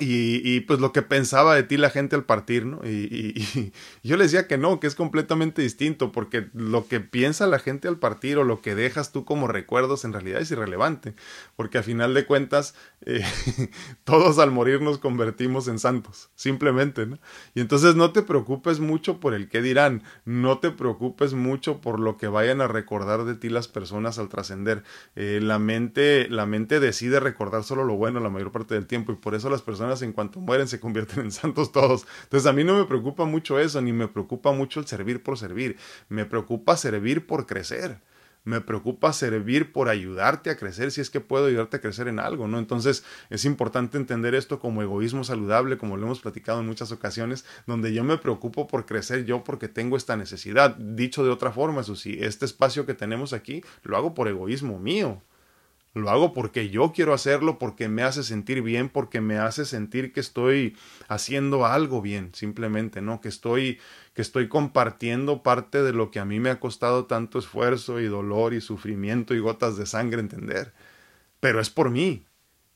y, y, pues lo que pensaba de ti la gente al partir, ¿no? Y, y, yo le decía que no, que es completamente distinto, porque lo que piensa la gente al partir o lo que dejas tú como recuerdos en realidad es irrelevante, porque a final de cuentas eh, todos al morir nos convertimos en santos, simplemente. Y entonces no te preocupes mucho por el qué dirán, no te preocupes mucho por lo que vayan a recordar de ti las personas al trascender. Eh, la mente, la mente decide recordar solo lo bueno la mayor parte del tiempo y por eso las personas en cuanto mueren se convierten en santos todos. Entonces a mí no me preocupa mucho eso, ni me preocupa mucho el servir por servir. Me preocupa servir por crecer. Me preocupa servir por ayudarte a crecer si es que puedo ayudarte a crecer en algo, ¿no? Entonces es importante entender esto como egoísmo saludable, como lo hemos platicado en muchas ocasiones, donde yo me preocupo por crecer yo porque tengo esta necesidad. Dicho de otra forma, eso sí, este espacio que tenemos aquí lo hago por egoísmo mío, lo hago porque yo quiero hacerlo, porque me hace sentir bien, porque me hace sentir que estoy haciendo algo bien, simplemente, ¿no? Que estoy, que estoy compartiendo parte de lo que a mí me ha costado tanto esfuerzo y dolor y sufrimiento y gotas de sangre entender. Pero es por mí.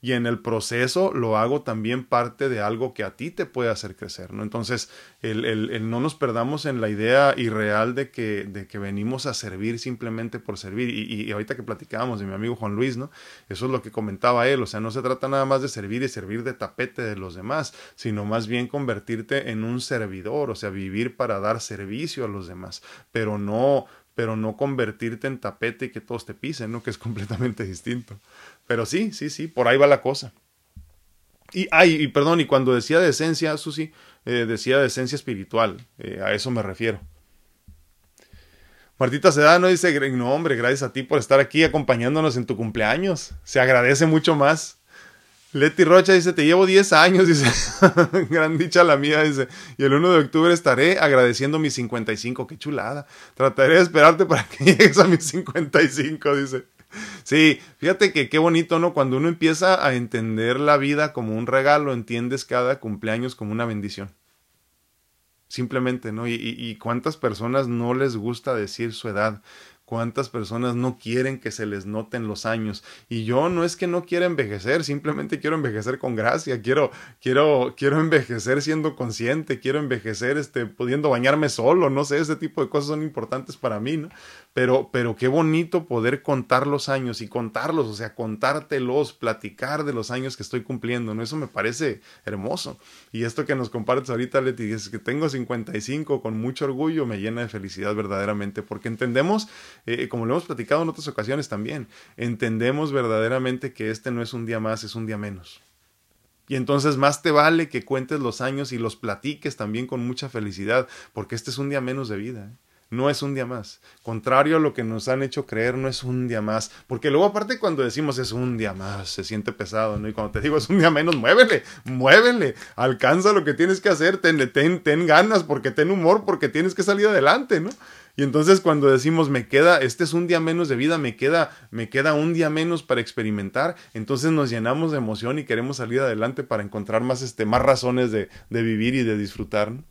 Y en el proceso lo hago también parte de algo que a ti te puede hacer crecer, ¿no? Entonces, el, el, no nos perdamos en la idea irreal de que, de que venimos a servir simplemente por servir. Y, y, ahorita que platicábamos de mi amigo Juan Luis, ¿no? Eso es lo que comentaba él, o sea, no se trata nada más de servir y servir de tapete de los demás, sino más bien convertirte en un servidor, o sea, vivir para dar servicio a los demás, pero no pero no convertirte en tapete y que todos te pisen, ¿no? Que es completamente distinto. Pero sí, sí, sí, por ahí va la cosa. Y, ay, y perdón, y cuando decía de esencia, Susi, eh, decía de esencia espiritual, eh, a eso me refiero. Martita Sedano dice, no hombre, gracias a ti por estar aquí acompañándonos en tu cumpleaños. Se agradece mucho más. Leti Rocha dice, te llevo 10 años, dice, gran dicha la mía, dice, y el 1 de octubre estaré agradeciendo mis 55, qué chulada. Trataré de esperarte para que llegues a mis 55, dice. Sí, fíjate que qué bonito, ¿no? Cuando uno empieza a entender la vida como un regalo, entiendes cada cumpleaños como una bendición. Simplemente, ¿no? Y, cuántas personas no les gusta decir su edad cuántas personas no quieren que se les noten los años. Y yo no es que no quiera envejecer, simplemente quiero envejecer con gracia, quiero, quiero, quiero envejecer siendo consciente, quiero envejecer este, pudiendo bañarme solo, no sé, ese tipo de cosas son importantes para mí, ¿no? Pero, pero qué bonito poder contar los años y contarlos, o sea, contártelos, platicar de los años que estoy cumpliendo, ¿no? Eso me parece hermoso. Y esto que nos compartes ahorita, Leti, es que tengo 55 con mucho orgullo, me llena de felicidad verdaderamente, porque entendemos, eh, como lo hemos platicado en otras ocasiones también, entendemos verdaderamente que este no es un día más, es un día menos. Y entonces más te vale que cuentes los años y los platiques también con mucha felicidad, porque este es un día menos de vida. ¿eh? No es un día más. Contrario a lo que nos han hecho creer, no es un día más. Porque luego aparte cuando decimos es un día más, se siente pesado, ¿no? Y cuando te digo es un día menos, muévele, muévele, alcanza lo que tienes que hacer, ten, ten, ten ganas, porque ten humor, porque tienes que salir adelante, ¿no? Y entonces cuando decimos me queda, este es un día menos de vida, me queda, me queda un día menos para experimentar, entonces nos llenamos de emoción y queremos salir adelante para encontrar más, este, más razones de, de vivir y de disfrutar. ¿no?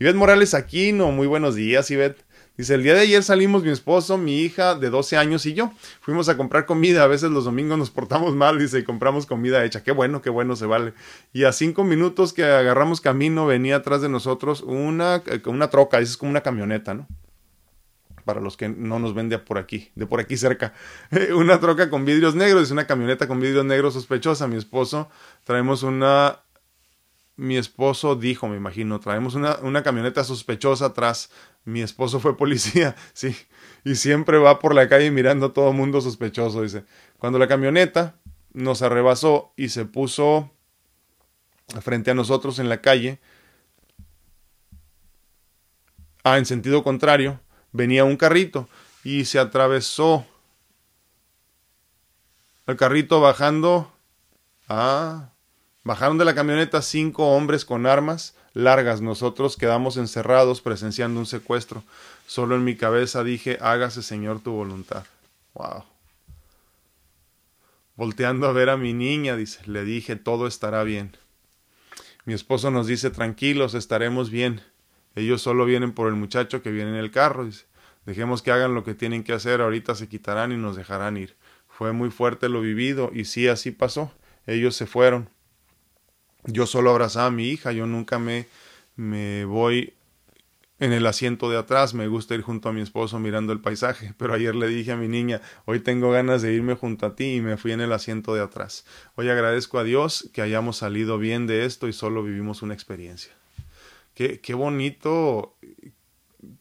Ivette Morales Aquino, muy buenos días, Ivette. Dice, el día de ayer salimos mi esposo, mi hija de 12 años y yo. Fuimos a comprar comida, a veces los domingos nos portamos mal, dice, y compramos comida hecha. Qué bueno, qué bueno se vale. Y a cinco minutos que agarramos camino, venía atrás de nosotros una, eh, una troca, es como una camioneta, ¿no? Para los que no nos ven de por aquí, de por aquí cerca. una troca con vidrios negros, es una camioneta con vidrios negros sospechosa. Mi esposo, traemos una mi esposo dijo, me imagino, traemos una, una, camioneta sospechosa atrás. Mi esposo fue policía, sí, y siempre va por la calle mirando a todo mundo sospechoso, dice. Cuando la camioneta nos arrebasó y se puso frente a nosotros en la calle, ah, en sentido contrario, venía un carrito y se atravesó el carrito bajando. Ah, Bajaron de la camioneta cinco hombres con armas largas. Nosotros quedamos encerrados presenciando un secuestro. Solo en mi cabeza dije, hágase Señor tu voluntad. Wow. Volteando a ver a mi niña, dice, le dije, todo estará bien. Mi esposo nos dice, tranquilos, estaremos bien. Ellos solo vienen por el muchacho que viene en el carro. Dice, dejemos que hagan lo que tienen que hacer, ahorita se quitarán y nos dejarán ir. Fue muy fuerte lo vivido y sí, así pasó. Ellos se fueron. Yo solo abrazaba a mi hija, yo nunca me, me voy en el asiento de atrás, me gusta ir junto a mi esposo mirando el paisaje, pero ayer le dije a mi niña, hoy tengo ganas de irme junto a ti y me fui en el asiento de atrás. Hoy agradezco a Dios que hayamos salido bien de esto y solo vivimos una experiencia. Qué, qué bonito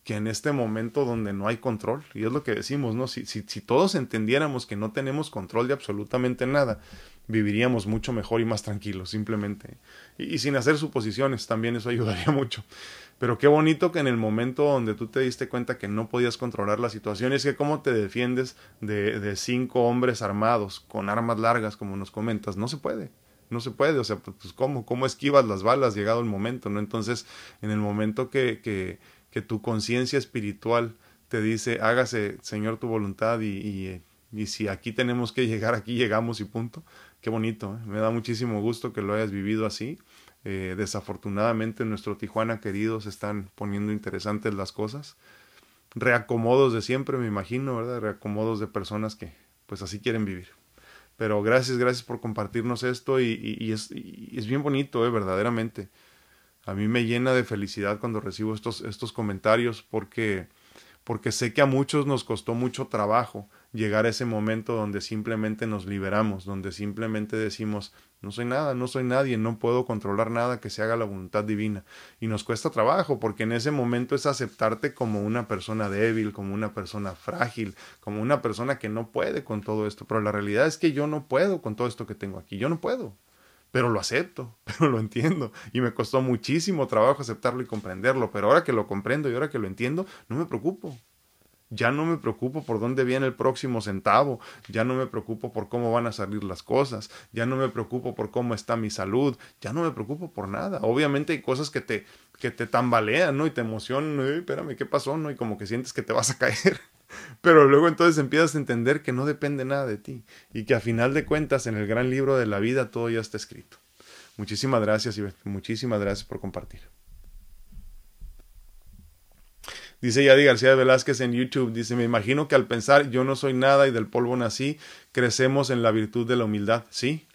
que en este momento donde no hay control, y es lo que decimos, ¿no? Si, si, si todos entendiéramos que no tenemos control de absolutamente nada, viviríamos mucho mejor y más tranquilos, simplemente. Y, sin hacer suposiciones, también eso ayudaría mucho. Pero qué bonito que en el momento donde tú te diste cuenta que no podías controlar la situación, es que cómo te defiendes de, de cinco hombres armados con armas largas, como nos comentas, no se puede. No se puede, o sea, pues cómo, cómo esquivas las balas llegado el momento, ¿no? Entonces, en el momento que, que, que tu conciencia espiritual te dice, hágase, Señor, tu voluntad y, y si aquí tenemos que llegar, aquí llegamos y punto, Qué bonito, ¿eh? me da muchísimo gusto que lo hayas vivido así. Eh, desafortunadamente en nuestro Tijuana querido se están poniendo interesantes las cosas. Reacomodos de siempre, me imagino, ¿verdad? Reacomodos de personas que pues así quieren vivir. Pero gracias, gracias por compartirnos esto y, es, es, bien bonito, eh, verdaderamente. A mí me llena de felicidad cuando recibo estos, estos comentarios porque, porque sé que a muchos nos costó mucho trabajo llegar a ese momento donde simplemente nos liberamos, donde simplemente decimos, no soy nada, no soy nadie, no puedo controlar nada que se haga la voluntad divina. Y nos cuesta trabajo, porque en ese momento es aceptarte como una persona débil, como una persona frágil, como una persona que no puede con todo esto. Pero la realidad es que yo no puedo con todo esto que tengo aquí, yo no puedo. Pero lo acepto, pero lo entiendo. Y me costó muchísimo trabajo aceptarlo y comprenderlo. Pero ahora que lo comprendo y ahora que lo entiendo, no me preocupo. Ya no me preocupo por dónde viene el próximo centavo, ya no me preocupo por cómo van a salir las cosas, ya no me preocupo por cómo está mi salud, ya no me preocupo por nada. Obviamente hay cosas que te, que te tambalean, ¿no? Y te emocionan, espérame, ¿qué pasó? ¿no? Y como que sientes que te vas a caer. Pero luego entonces empiezas a entender que no depende nada de ti y que a final de cuentas en el gran libro de la vida todo ya está escrito. Muchísimas gracias y muchísimas gracias por compartir. Dice Yadi García Velázquez en YouTube, dice, me imagino que al pensar yo no soy nada y del polvo nací, crecemos en la virtud de la humildad. Sí,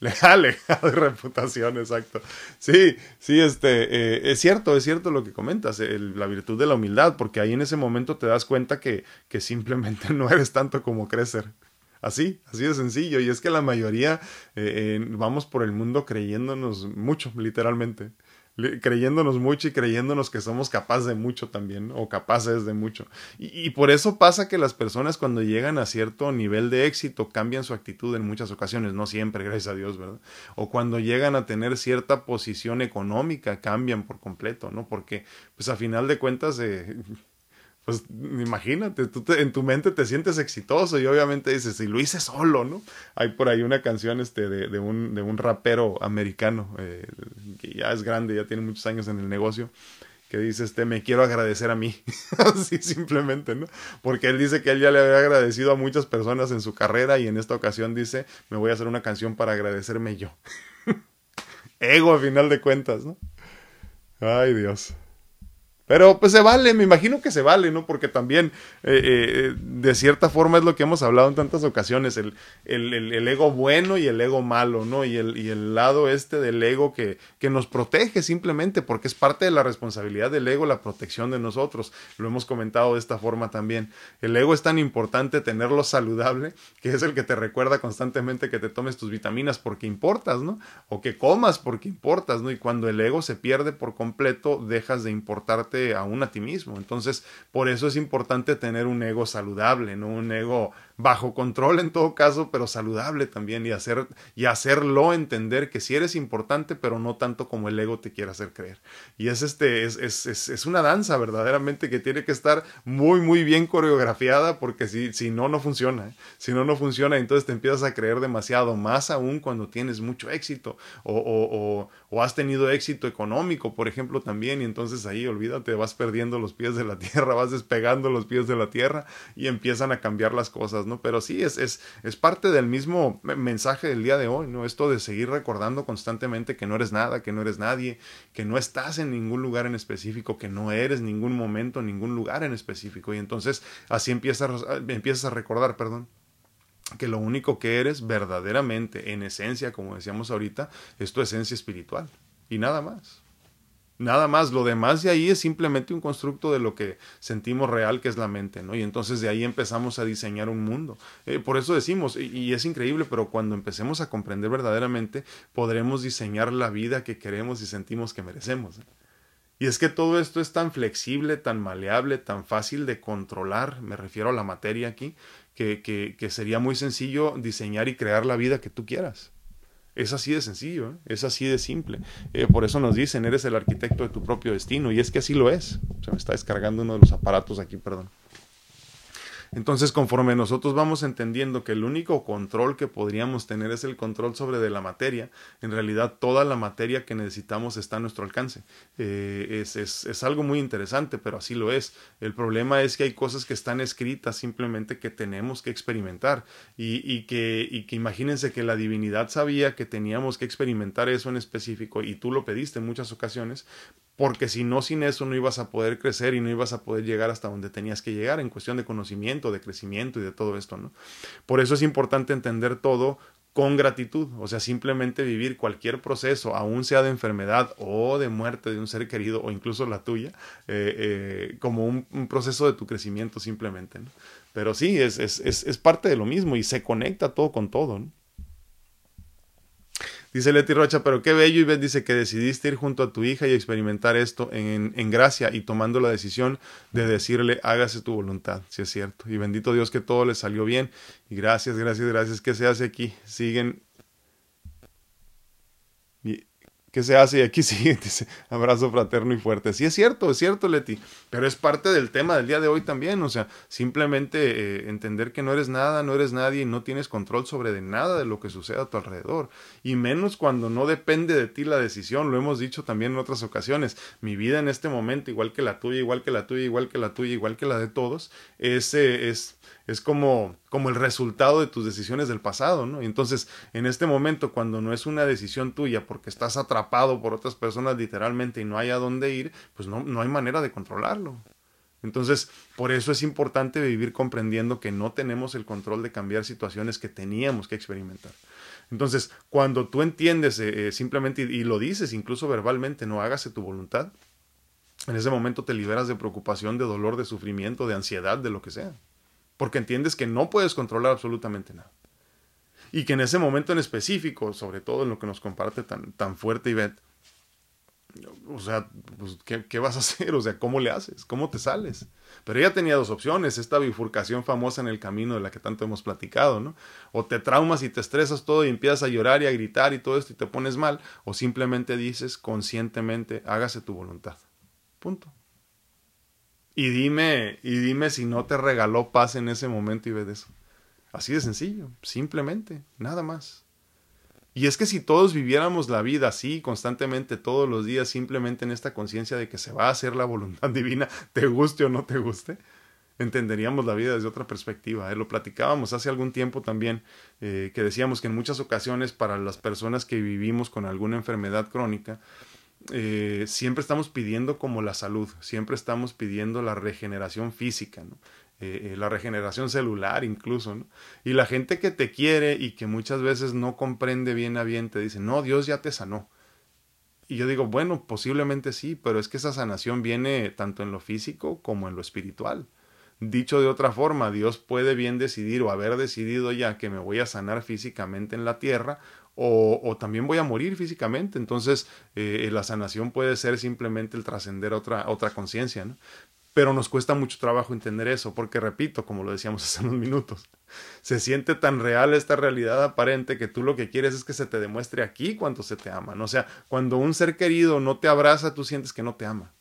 Legal, de reputación, exacto. Sí, sí, este, eh, es cierto, es cierto lo que comentas, la virtud de la humildad, porque ahí en ese momento te das cuenta que, que simplemente no eres tanto como crecer. Así, así de sencillo. Y es que la mayoría eh, vamos por el mundo creyéndonos mucho, literalmente creyéndonos mucho y creyéndonos que somos capaces de mucho también, o capaces de mucho. Y, por eso pasa que las personas cuando llegan a cierto nivel de éxito cambian su actitud en muchas ocasiones, no siempre, gracias a Dios, ¿verdad? O cuando llegan a tener cierta posición económica cambian por completo, ¿no? Porque, pues a final de cuentas, eh, pues imagínate, tú en tu mente te sientes exitoso y obviamente dices, si lo hice solo, ¿no? Hay por ahí una canción este, de, de, un, de un rapero americano, eh, que ya es grande, ya tiene muchos años en el negocio, que dice, este, me quiero agradecer a mí, así simplemente, ¿no? Porque él dice que él ya le había agradecido a muchas personas en su carrera y en esta ocasión dice, me voy a hacer una canción para agradecerme yo. Ego a final de cuentas, ¿no? Ay Dios. Pero pues se vale, me imagino que se vale, ¿no? Porque también eh, eh, de cierta forma es lo que hemos hablado en tantas ocasiones, el, el, el, ego bueno y el ego malo, ¿no? Y el, y el lado este del ego que, que nos protege simplemente, porque es parte de la responsabilidad del ego la protección de nosotros. Lo hemos comentado de esta forma también. El ego es tan importante tenerlo saludable, que es el que te recuerda constantemente que te tomes tus vitaminas porque importas, ¿no? O que comas porque importas, ¿no? Y cuando el ego se pierde por completo, dejas de importarte aún a ti mismo. Entonces, por eso es importante tener un ego saludable, no un ego bajo control en todo caso, pero saludable también y hacer y hacerlo entender que si eres importante, pero no tanto como el ego te quiere hacer creer. Y es este es, es, es, una danza verdaderamente que tiene que estar muy muy bien coreografiada porque si, si no no funciona, ¿eh? si no no funciona, entonces te empiezas a creer demasiado, más aún cuando tienes mucho éxito o, o, o has tenido éxito económico, por ejemplo, también, y entonces ahí olvídate, vas perdiendo los pies de la tierra, vas despegando los pies de la tierra y empiezan a cambiar las cosas, ¿no? Pero sí, es, es, es parte del mismo mensaje del día de hoy, ¿no? Esto de seguir recordando constantemente que no eres nada, que no eres nadie, que no estás en ningún lugar en específico, que no eres ningún momento, ningún lugar en específico, y entonces así empiezas, empiezas a recordar, perdón que lo único que eres verdaderamente, en esencia, como decíamos ahorita, es tu esencia espiritual y nada más. Nada más, lo demás de ahí es simplemente un constructo de lo que sentimos real, que es la mente, ¿no? Y entonces de ahí empezamos a diseñar un mundo. Eh, por eso decimos, y, es increíble, pero cuando empecemos a comprender verdaderamente, podremos diseñar la vida que queremos y sentimos que merecemos. Y es que todo esto es tan flexible, tan maleable, tan fácil de controlar, me refiero a la materia aquí, que, que, sería muy sencillo diseñar y crear la vida que tú quieras. Es así de sencillo, ¿eh? es así de simple. Eh, por eso nos dicen, eres el arquitecto de tu propio destino. Y es que así lo es. Se me está descargando uno de los aparatos aquí, perdón. Entonces, conforme nosotros vamos entendiendo que el único control que podríamos tener es el control sobre de la materia, en realidad toda la materia que necesitamos está a nuestro alcance. Eh, es, es, es, algo muy interesante, pero así lo es. El problema es que hay cosas que están escritas simplemente que tenemos que experimentar y, y, que, y que imagínense que la divinidad sabía que teníamos que experimentar eso en específico y tú lo pediste en muchas ocasiones, porque si no, sin eso no ibas a poder crecer y no ibas a poder llegar hasta donde tenías que llegar en cuestión de conocimiento, de crecimiento y de todo esto, ¿no? Por eso es importante entender todo con gratitud, o sea, simplemente vivir cualquier proceso, aun sea de enfermedad o de muerte de un ser querido o incluso la tuya, eh, eh, como un, proceso de tu crecimiento simplemente. Pero sí, es, es, es, parte de lo mismo y se conecta todo con todo. ¿no? Dice Leti Rocha, pero qué bello. Y ves, dice que decidiste ir junto a tu hija y experimentar esto en, gracia y tomando la decisión de decirle, hágase tu voluntad, si es cierto. Y bendito Dios que todo le salió bien. Y gracias, gracias, gracias. ¿Qué se hace aquí? Siguen ¿Qué se hace? Y aquí dice, abrazo fraterno y fuerte. Sí, es cierto, es cierto, Leti, pero es parte del tema del día de hoy también, o sea, simplemente eh, entender que no eres nada, no eres nadie y no tienes control sobre de nada de lo que sucede a tu alrededor, y menos cuando no depende de ti la decisión, lo hemos dicho también en otras ocasiones, mi vida en este momento, igual que la tuya, igual que la tuya, igual que la tuya, igual que la de todos, es, eh, es es como, como el resultado de tus decisiones del pasado, ¿no? Entonces, en este momento, cuando no es una decisión tuya porque estás atrapado por otras personas literalmente y no hay a dónde ir, pues no, no hay manera de controlarlo. Entonces, por eso es importante vivir comprendiendo que no tenemos el control de cambiar situaciones que teníamos que experimentar. Entonces, cuando tú entiendes eh, eh, simplemente y, y, lo dices, incluso verbalmente, no hágase tu voluntad, en ese momento te liberas de preocupación, de dolor, de sufrimiento, de ansiedad, de lo que sea porque entiendes que no puedes controlar absolutamente nada. Y que en ese momento en específico, sobre todo en lo que nos comparte tan, tan fuerte Ivette, o sea, pues, ¿qué, ¿qué, vas a hacer? O sea, ¿cómo le haces? ¿Cómo te sales? Pero ella tenía dos opciones, esta bifurcación famosa en el camino de la que tanto hemos platicado, ¿no? O te traumas y te estresas todo y empiezas a llorar y a gritar y todo esto y te pones mal, o simplemente dices conscientemente, hágase tu voluntad. Punto. Y dime, y dime si no te regaló paz en ese momento y ves eso. Así de sencillo, simplemente, nada más. Y es que si todos viviéramos la vida así, constantemente, todos los días, simplemente en esta conciencia de que se va a hacer la voluntad divina, te guste o no te guste, entenderíamos la vida desde otra perspectiva. ¿eh? Lo platicábamos hace algún tiempo también, eh, que decíamos que en muchas ocasiones para las personas que vivimos con alguna enfermedad crónica, eh, siempre estamos pidiendo como la salud, siempre estamos pidiendo la regeneración física. Eh, eh, la regeneración celular incluso, ¿no? Y la gente que te quiere y que muchas veces no comprende bien a bien te dice, no, Dios ya te sanó. Y yo digo, bueno, posiblemente sí, pero es que esa sanación viene tanto en lo físico como en lo espiritual. Dicho de otra forma, Dios puede bien decidir o haber decidido ya que me voy a sanar físicamente en la tierra o, también voy a morir físicamente. Entonces, eh, la sanación puede ser simplemente el trascender otra, otra conciencia, ¿no? Pero nos cuesta mucho trabajo entender eso, porque repito, como lo decíamos hace unos minutos, se siente tan real esta realidad aparente que tú lo que quieres es que se te demuestre aquí cuánto se te ama. O sea, cuando un ser querido no te abraza, tú sientes que no te ama.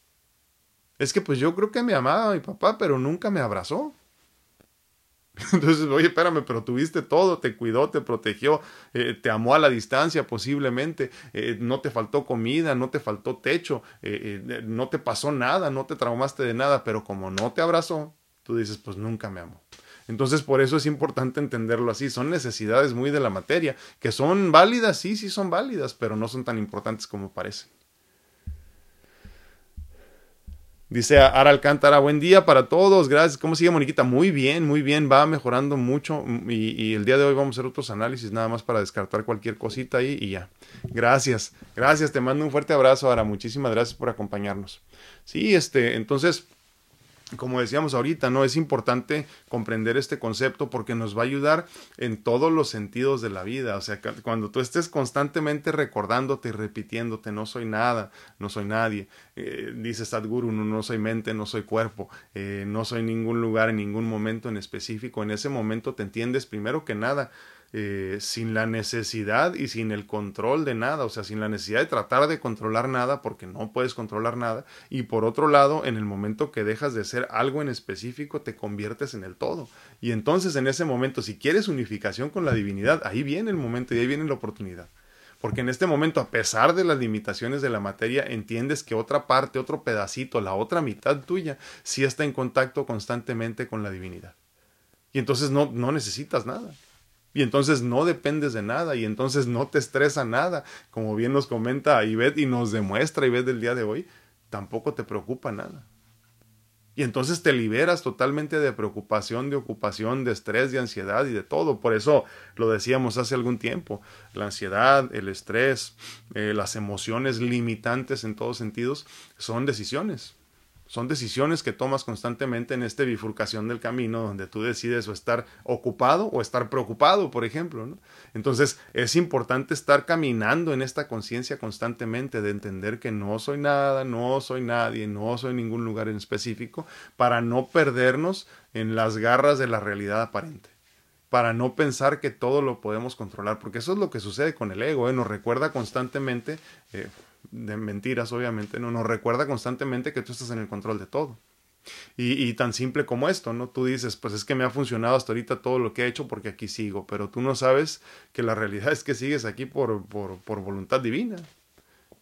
Es que pues yo creo que me amaba mi papá, pero nunca me abrazó. Entonces, oye, espérame, pero tuviste todo, te cuidó, te protegió, eh, te amó a la distancia posiblemente, eh, no te faltó comida, no te faltó techo, eh, no te pasó nada, no te traumaste de nada, pero como no te abrazó, tú dices, pues nunca me amó. Entonces, por eso es importante entenderlo así. Son necesidades muy de la materia, que son válidas, sí, sí son válidas, pero no son tan importantes como parecen. Dice Ara Alcántara, buen día para todos, gracias. ¿Cómo sigue Moniquita? Muy bien, muy bien, va mejorando mucho y, el día de hoy vamos a hacer otros análisis nada más para descartar cualquier cosita ahí y ya. Gracias, gracias, te mando un fuerte abrazo Ara, muchísimas gracias por acompañarnos. Sí, este, entonces como decíamos ahorita, ¿no? Es importante comprender este concepto porque nos va a ayudar en todos los sentidos de la vida. O sea, cuando tú estés constantemente recordándote y repitiéndote, no soy nada, no soy nadie, eh, dice Sadhguru, no, soy mente, no soy cuerpo, eh, no soy ningún lugar en ningún momento en específico, en ese momento te entiendes primero que nada eh, sin la necesidad y sin el control de nada, o sea, sin la necesidad de tratar de controlar nada porque no puedes controlar nada, y por otro lado, en el momento que dejas de ser algo en específico, te conviertes en el todo. Y entonces en ese momento, si quieres unificación con la divinidad, ahí viene el momento y ahí viene la oportunidad. Porque en este momento, a pesar de las limitaciones de la materia, entiendes que otra parte, otro pedacito, la otra mitad tuya, sí está en contacto constantemente con la divinidad. Y entonces no, no necesitas nada y entonces no dependes de nada y entonces no te estresa nada, como bien nos comenta Ivette y nos demuestra Ivette del día de hoy, tampoco te preocupa nada. Y entonces te liberas totalmente de preocupación, de ocupación, de estrés, de ansiedad y de todo. Por eso lo decíamos hace algún tiempo. La ansiedad, el estrés, eh, las emociones limitantes en todos sentidos son decisiones. Son decisiones que tomas constantemente en esta bifurcación del camino donde tú decides o estar ocupado o estar preocupado, por ejemplo. Entonces es importante estar caminando en esta conciencia constantemente de entender que no soy nada, no soy nadie, no soy ningún lugar en específico, para no perdernos en las garras de la realidad aparente para no pensar que todo lo podemos controlar, porque eso es lo que sucede con el ego, ¿eh? nos recuerda constantemente, eh, de mentiras, obviamente, ¿no? Nos recuerda constantemente que tú estás en el control de todo. Y, y, tan simple como esto, ¿no? Tú dices, pues es que me ha funcionado hasta ahorita todo lo que he hecho porque aquí sigo, pero tú no sabes que la realidad es que sigues aquí por, por, por voluntad divina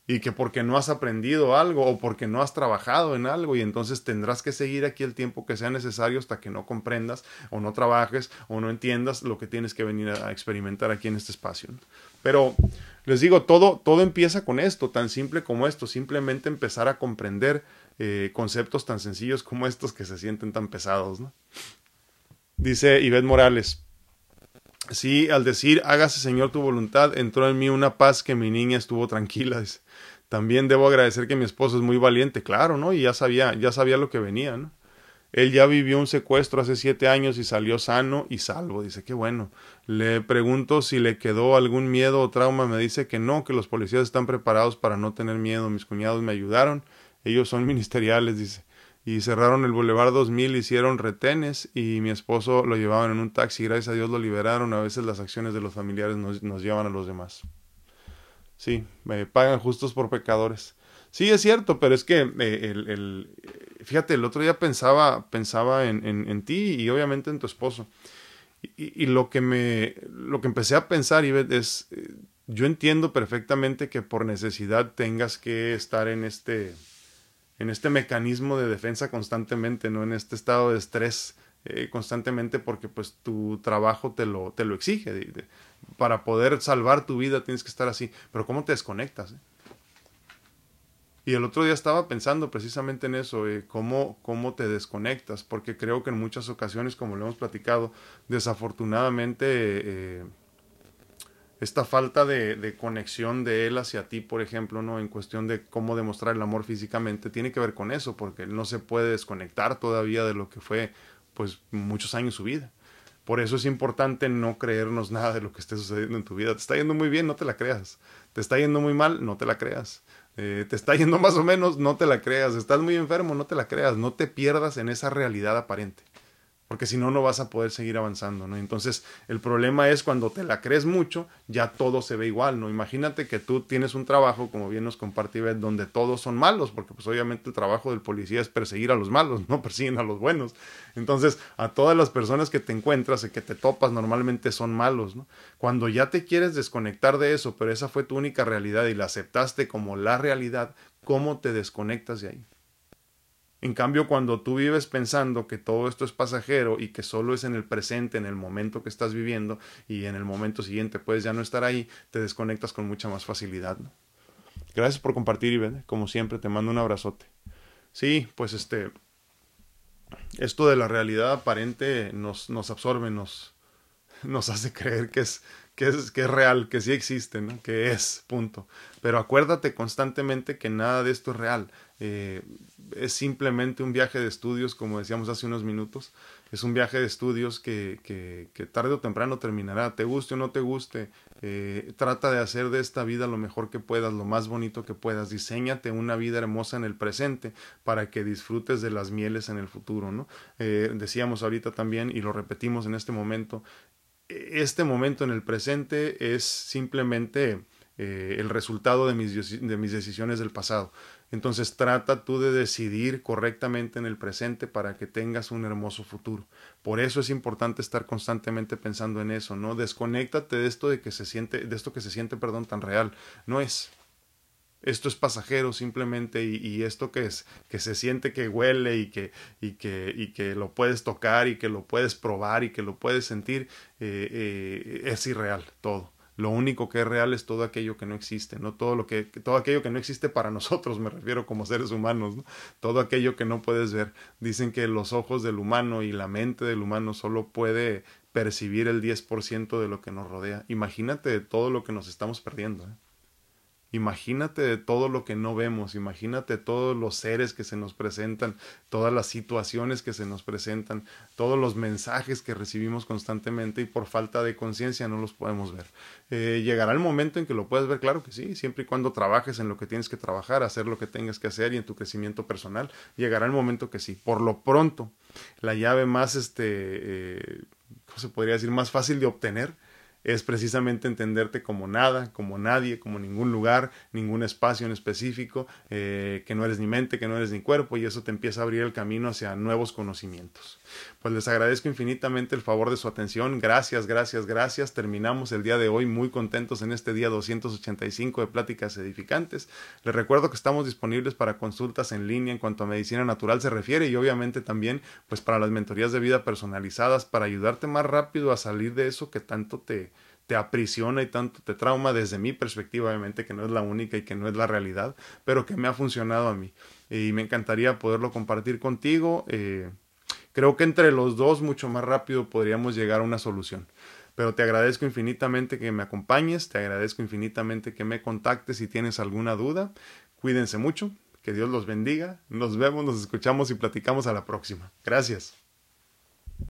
y que porque no has aprendido algo o porque no has trabajado en algo y entonces tendrás que seguir aquí el tiempo que sea necesario hasta que no comprendas o no trabajes o no entiendas lo que tienes que venir a experimentar aquí en este espacio. Pero les digo, todo, todo empieza con esto, tan simple como esto, simplemente empezar a comprender eh, conceptos tan sencillos como estos que se sienten tan pesados. ¿no? Dice Ivette Morales, Sí, al decir hágase Señor tu voluntad, entró en mí una paz que mi niña estuvo tranquila. También debo agradecer que mi esposo es muy valiente, claro, ¿no? Y ya sabía, ya sabía lo que venía, ¿no? Él ya vivió un secuestro hace siete años y salió sano y salvo. Dice, qué bueno. Le pregunto si le quedó algún miedo o trauma. Me dice que no, que los policías están preparados para no tener miedo. Mis cuñados me ayudaron. Ellos son ministeriales, dice y cerraron el Boulevard 2000, hicieron retenes y mi esposo lo llevaban en un taxi, gracias a Dios lo liberaron, a veces las acciones de los familiares nos, nos llevan a los demás. Sí, me pagan justos por pecadores. Sí, es cierto, pero es que eh, el, el, fíjate, el otro día pensaba, pensaba en, ti y obviamente en tu esposo. Y, y, lo que me, lo que empecé a pensar, Ivette, es, eh, yo entiendo perfectamente que por necesidad tengas que estar en este, en este mecanismo de defensa constantemente, ¿no? En este estado de estrés eh, constantemente porque pues tu trabajo te lo, te lo exige. para poder salvar tu vida tienes que estar así. Pero ¿cómo te desconectas? Eh? Y el otro día estaba pensando precisamente en eso, eh, cómo, cómo te desconectas, porque creo que en muchas ocasiones, como lo hemos platicado, desafortunadamente eh, esta falta de, de, conexión de él hacia ti, por ejemplo, ¿no? En cuestión de cómo demostrar el amor físicamente, tiene que ver con eso, porque él no se puede desconectar todavía de lo que fue, pues, muchos años su vida. Por eso es importante no creernos nada de lo que esté sucediendo en tu vida. Te está yendo muy bien, no te la creas. Te está yendo muy mal, no te la creas. Eh, te está yendo más o menos, no te la creas. Estás muy enfermo, no te la creas. No te pierdas en esa realidad aparente porque si no, no vas a poder seguir avanzando, ¿no? Entonces, el problema es cuando te la crees mucho, ya todo se ve igual, ¿no? Imagínate que tú tienes un trabajo, como bien nos comparte donde todos son malos, porque pues obviamente el trabajo del policía es perseguir a los malos, no persiguen a los buenos. Entonces, a todas las personas que te encuentras y que te topas normalmente son malos, ¿no? Cuando ya te quieres desconectar de eso, pero esa fue tu única realidad y la aceptaste como la realidad, ¿cómo te desconectas de ahí? En cambio, cuando tú vives pensando que todo esto es pasajero y que solo es en el presente, en el momento que estás viviendo y en el momento siguiente puedes ya no estar ahí, te desconectas con mucha más facilidad. Gracias por compartir, Ivette. Como siempre, te mando un abrazote. Sí, pues este, esto de la realidad aparente nos, nos absorbe, nos, nos hace creer que es, que es, que es real, que sí existe, ¿no? que es, punto. Pero acuérdate constantemente que nada de esto es real. Eh, es simplemente un viaje de estudios, como decíamos hace unos minutos. Es un viaje de estudios que, que, tarde o temprano terminará. Te guste o no te guste, eh, trata de hacer de esta vida lo mejor que puedas, lo más bonito que puedas. Diseñate una vida hermosa en el presente para que disfrutes de las mieles en el futuro. ¿no? Eh, decíamos ahorita también, y lo repetimos en este momento, este momento en el presente es simplemente el resultado de mis, de mis decisiones del pasado. Entonces trata tú de decidir correctamente en el presente para que tengas un hermoso futuro. Por eso es importante estar constantemente pensando en eso, ¿no? Desconéctate de esto de que se siente, de esto que se siente, perdón, tan real. No es. Esto es pasajero simplemente y, esto que es, que se siente que huele y que, y que, y que lo puedes tocar y que lo puedes probar y que lo puedes sentir, eh, eh, es irreal todo Lo único que es real es todo aquello que no existe, no todo lo que todo aquello que no existe para nosotros, me refiero como seres humanos, ¿no? todo aquello que no puedes ver. Dicen que los ojos del humano y la mente del humano solo puede percibir el 10% de lo que nos rodea. Imagínate todo lo que nos estamos perdiendo. ¿eh? Imagínate de todo lo que no vemos, imagínate todos los seres que se nos presentan, todas las situaciones que se nos presentan, todos los mensajes que recibimos constantemente y por falta de conciencia no los podemos ver. Eh, llegará el momento en que lo puedes ver, claro que sí, siempre y cuando trabajes en lo que tienes que trabajar, hacer lo que tengas que hacer y en tu crecimiento personal, llegará el momento que sí. Por lo pronto, la llave más, este, eh, ¿cómo se podría decir? Más fácil de obtener es precisamente entenderte como nada, como nadie, como ningún lugar, ningún espacio en específico, eh, que no eres ni mente, que no eres ni cuerpo, y eso te empieza a abrir el camino hacia nuevos conocimientos. Pues les agradezco infinitamente el favor de su atención. Gracias, gracias, gracias. Terminamos el día de hoy muy contentos en este día 285 de Pláticas Edificantes. Les recuerdo que estamos disponibles para consultas en línea en cuanto a medicina natural se refiere y obviamente también pues para las mentorías de vida personalizadas para ayudarte más rápido a salir de eso que tanto te, te aprisiona y tanto te trauma desde mi perspectiva, obviamente que no es la única y que no es la realidad, pero que me ha funcionado a mí. Y me encantaría poderlo compartir contigo. Eh, creo que entre los dos mucho más rápido podríamos llegar a una solución. Pero te agradezco infinitamente que me acompañes, te agradezco infinitamente que me contactes si tienes alguna duda. Cuídense mucho, que Dios los bendiga. Nos vemos, nos escuchamos y platicamos a la próxima. Gracias.